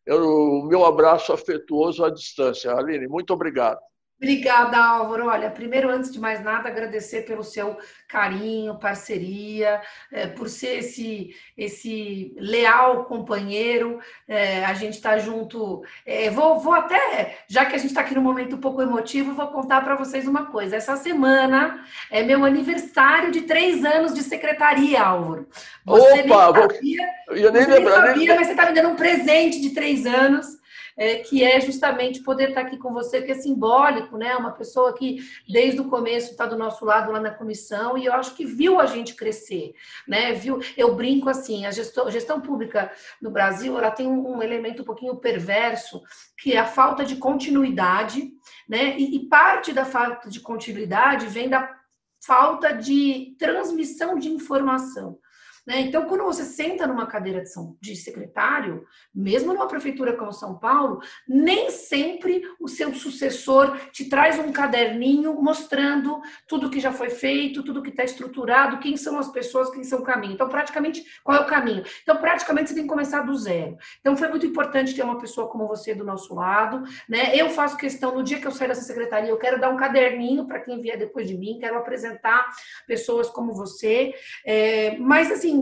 O meu abraço afetuoso à distância. Aline, muito obrigado. Obrigada, Álvaro. Olha, primeiro, antes de mais nada, agradecer pelo seu carinho, parceria, é, por ser esse, esse leal companheiro. É, a gente está junto. É, vou, vou até, já que a gente está aqui num momento um pouco emotivo, vou contar para vocês uma coisa. Essa semana é meu aniversário de três anos de secretaria, Álvaro. Você Opa! Nem sabia, eu nem lembro. Sabia, mas você está me dando um presente de três anos é, que é justamente poder estar aqui com você, que é simbólico, né? Uma pessoa que desde o começo está do nosso lado lá na comissão e eu acho que viu a gente crescer, né? Viu? Eu brinco assim, a gestão, gestão pública no Brasil, ela tem um elemento um pouquinho perverso, que é a falta de continuidade, né? E, e parte da falta de continuidade vem da falta de transmissão de informação. Né? Então, quando você senta numa cadeira de, São, de secretário, mesmo numa prefeitura como São Paulo, nem sempre o seu sucessor te traz um caderninho mostrando tudo que já foi feito, tudo que está estruturado, quem são as pessoas, quem são o caminho. Então, praticamente, qual é o caminho? Então, praticamente, você tem que começar do zero. Então, foi muito importante ter uma pessoa como você do nosso lado. Né? Eu faço questão, no dia que eu sair dessa secretaria, eu quero dar um caderninho para quem vier depois de mim, quero apresentar pessoas como você. É, mas, assim,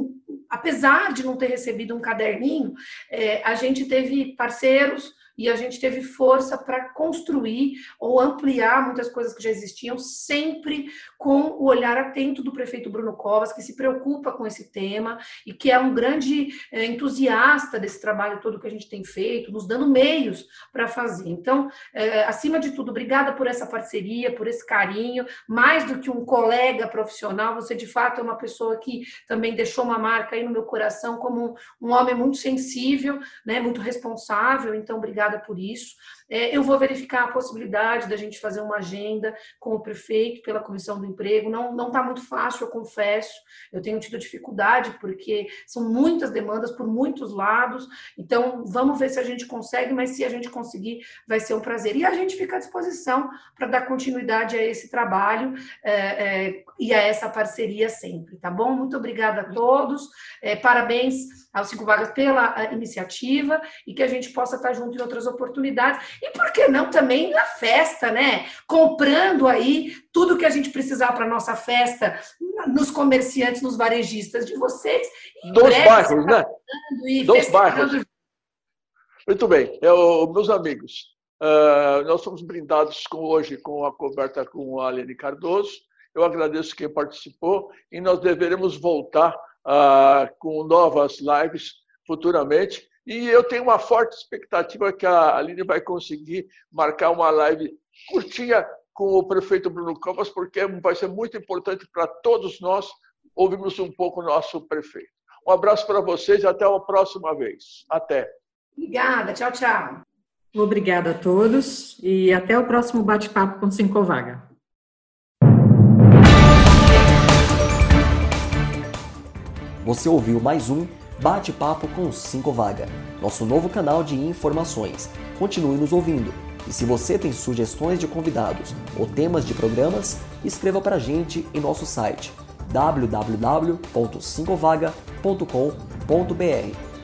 apesar de não ter recebido um caderninho, é, a gente teve parceiros e a gente teve força para construir ou ampliar muitas coisas que já existiam, sempre com o olhar atento do prefeito Bruno Covas, que se preocupa com esse tema e que é um grande é, entusiasta desse trabalho todo que a gente tem feito, nos dando meios para fazer. Então, é, acima de tudo, obrigada por essa parceria, por esse carinho, mais do que um colega profissional, você de fato é uma pessoa que também deixou uma marca aí no meu coração como um, um homem muito sensível, né, muito responsável. Então, obrigada obrigada por isso. É, eu vou verificar a possibilidade da gente fazer uma agenda com o prefeito pela Comissão do Emprego. Não está muito fácil, eu confesso. Eu tenho tido dificuldade, porque são muitas demandas por muitos lados. Então, vamos ver se a gente consegue, mas se a gente conseguir, vai ser um prazer. E a gente fica à disposição para dar continuidade a esse trabalho é, é, e a essa parceria sempre, tá bom? Muito obrigada a todos. É, parabéns aos Cinco Vagas pela iniciativa e que a gente possa estar junto em outras oportunidades. E por que não também na festa, né? Comprando aí tudo que a gente precisar para nossa festa, nos comerciantes, nos varejistas de vocês. Dos bairros, né? Dos bairros. Muito bem. Eu, meus amigos, uh, nós somos brindados com, hoje com a coberta com a Aline Cardoso. Eu agradeço quem participou e nós deveremos voltar uh, com novas lives futuramente. E eu tenho uma forte expectativa que a Aline vai conseguir marcar uma live curtinha com o prefeito Bruno Campos, porque vai ser muito importante para todos nós ouvirmos um pouco o nosso prefeito. Um abraço para vocês e até a próxima vez. Até. Obrigada. Tchau, tchau. Obrigada a todos e até o próximo bate-papo com Cinco Vaga. Você ouviu mais um Bate-Papo com 5 Vaga, nosso novo canal de informações. Continue nos ouvindo. E se você tem sugestões de convidados ou temas de programas, escreva para a gente em nosso site www.5vaga.com.br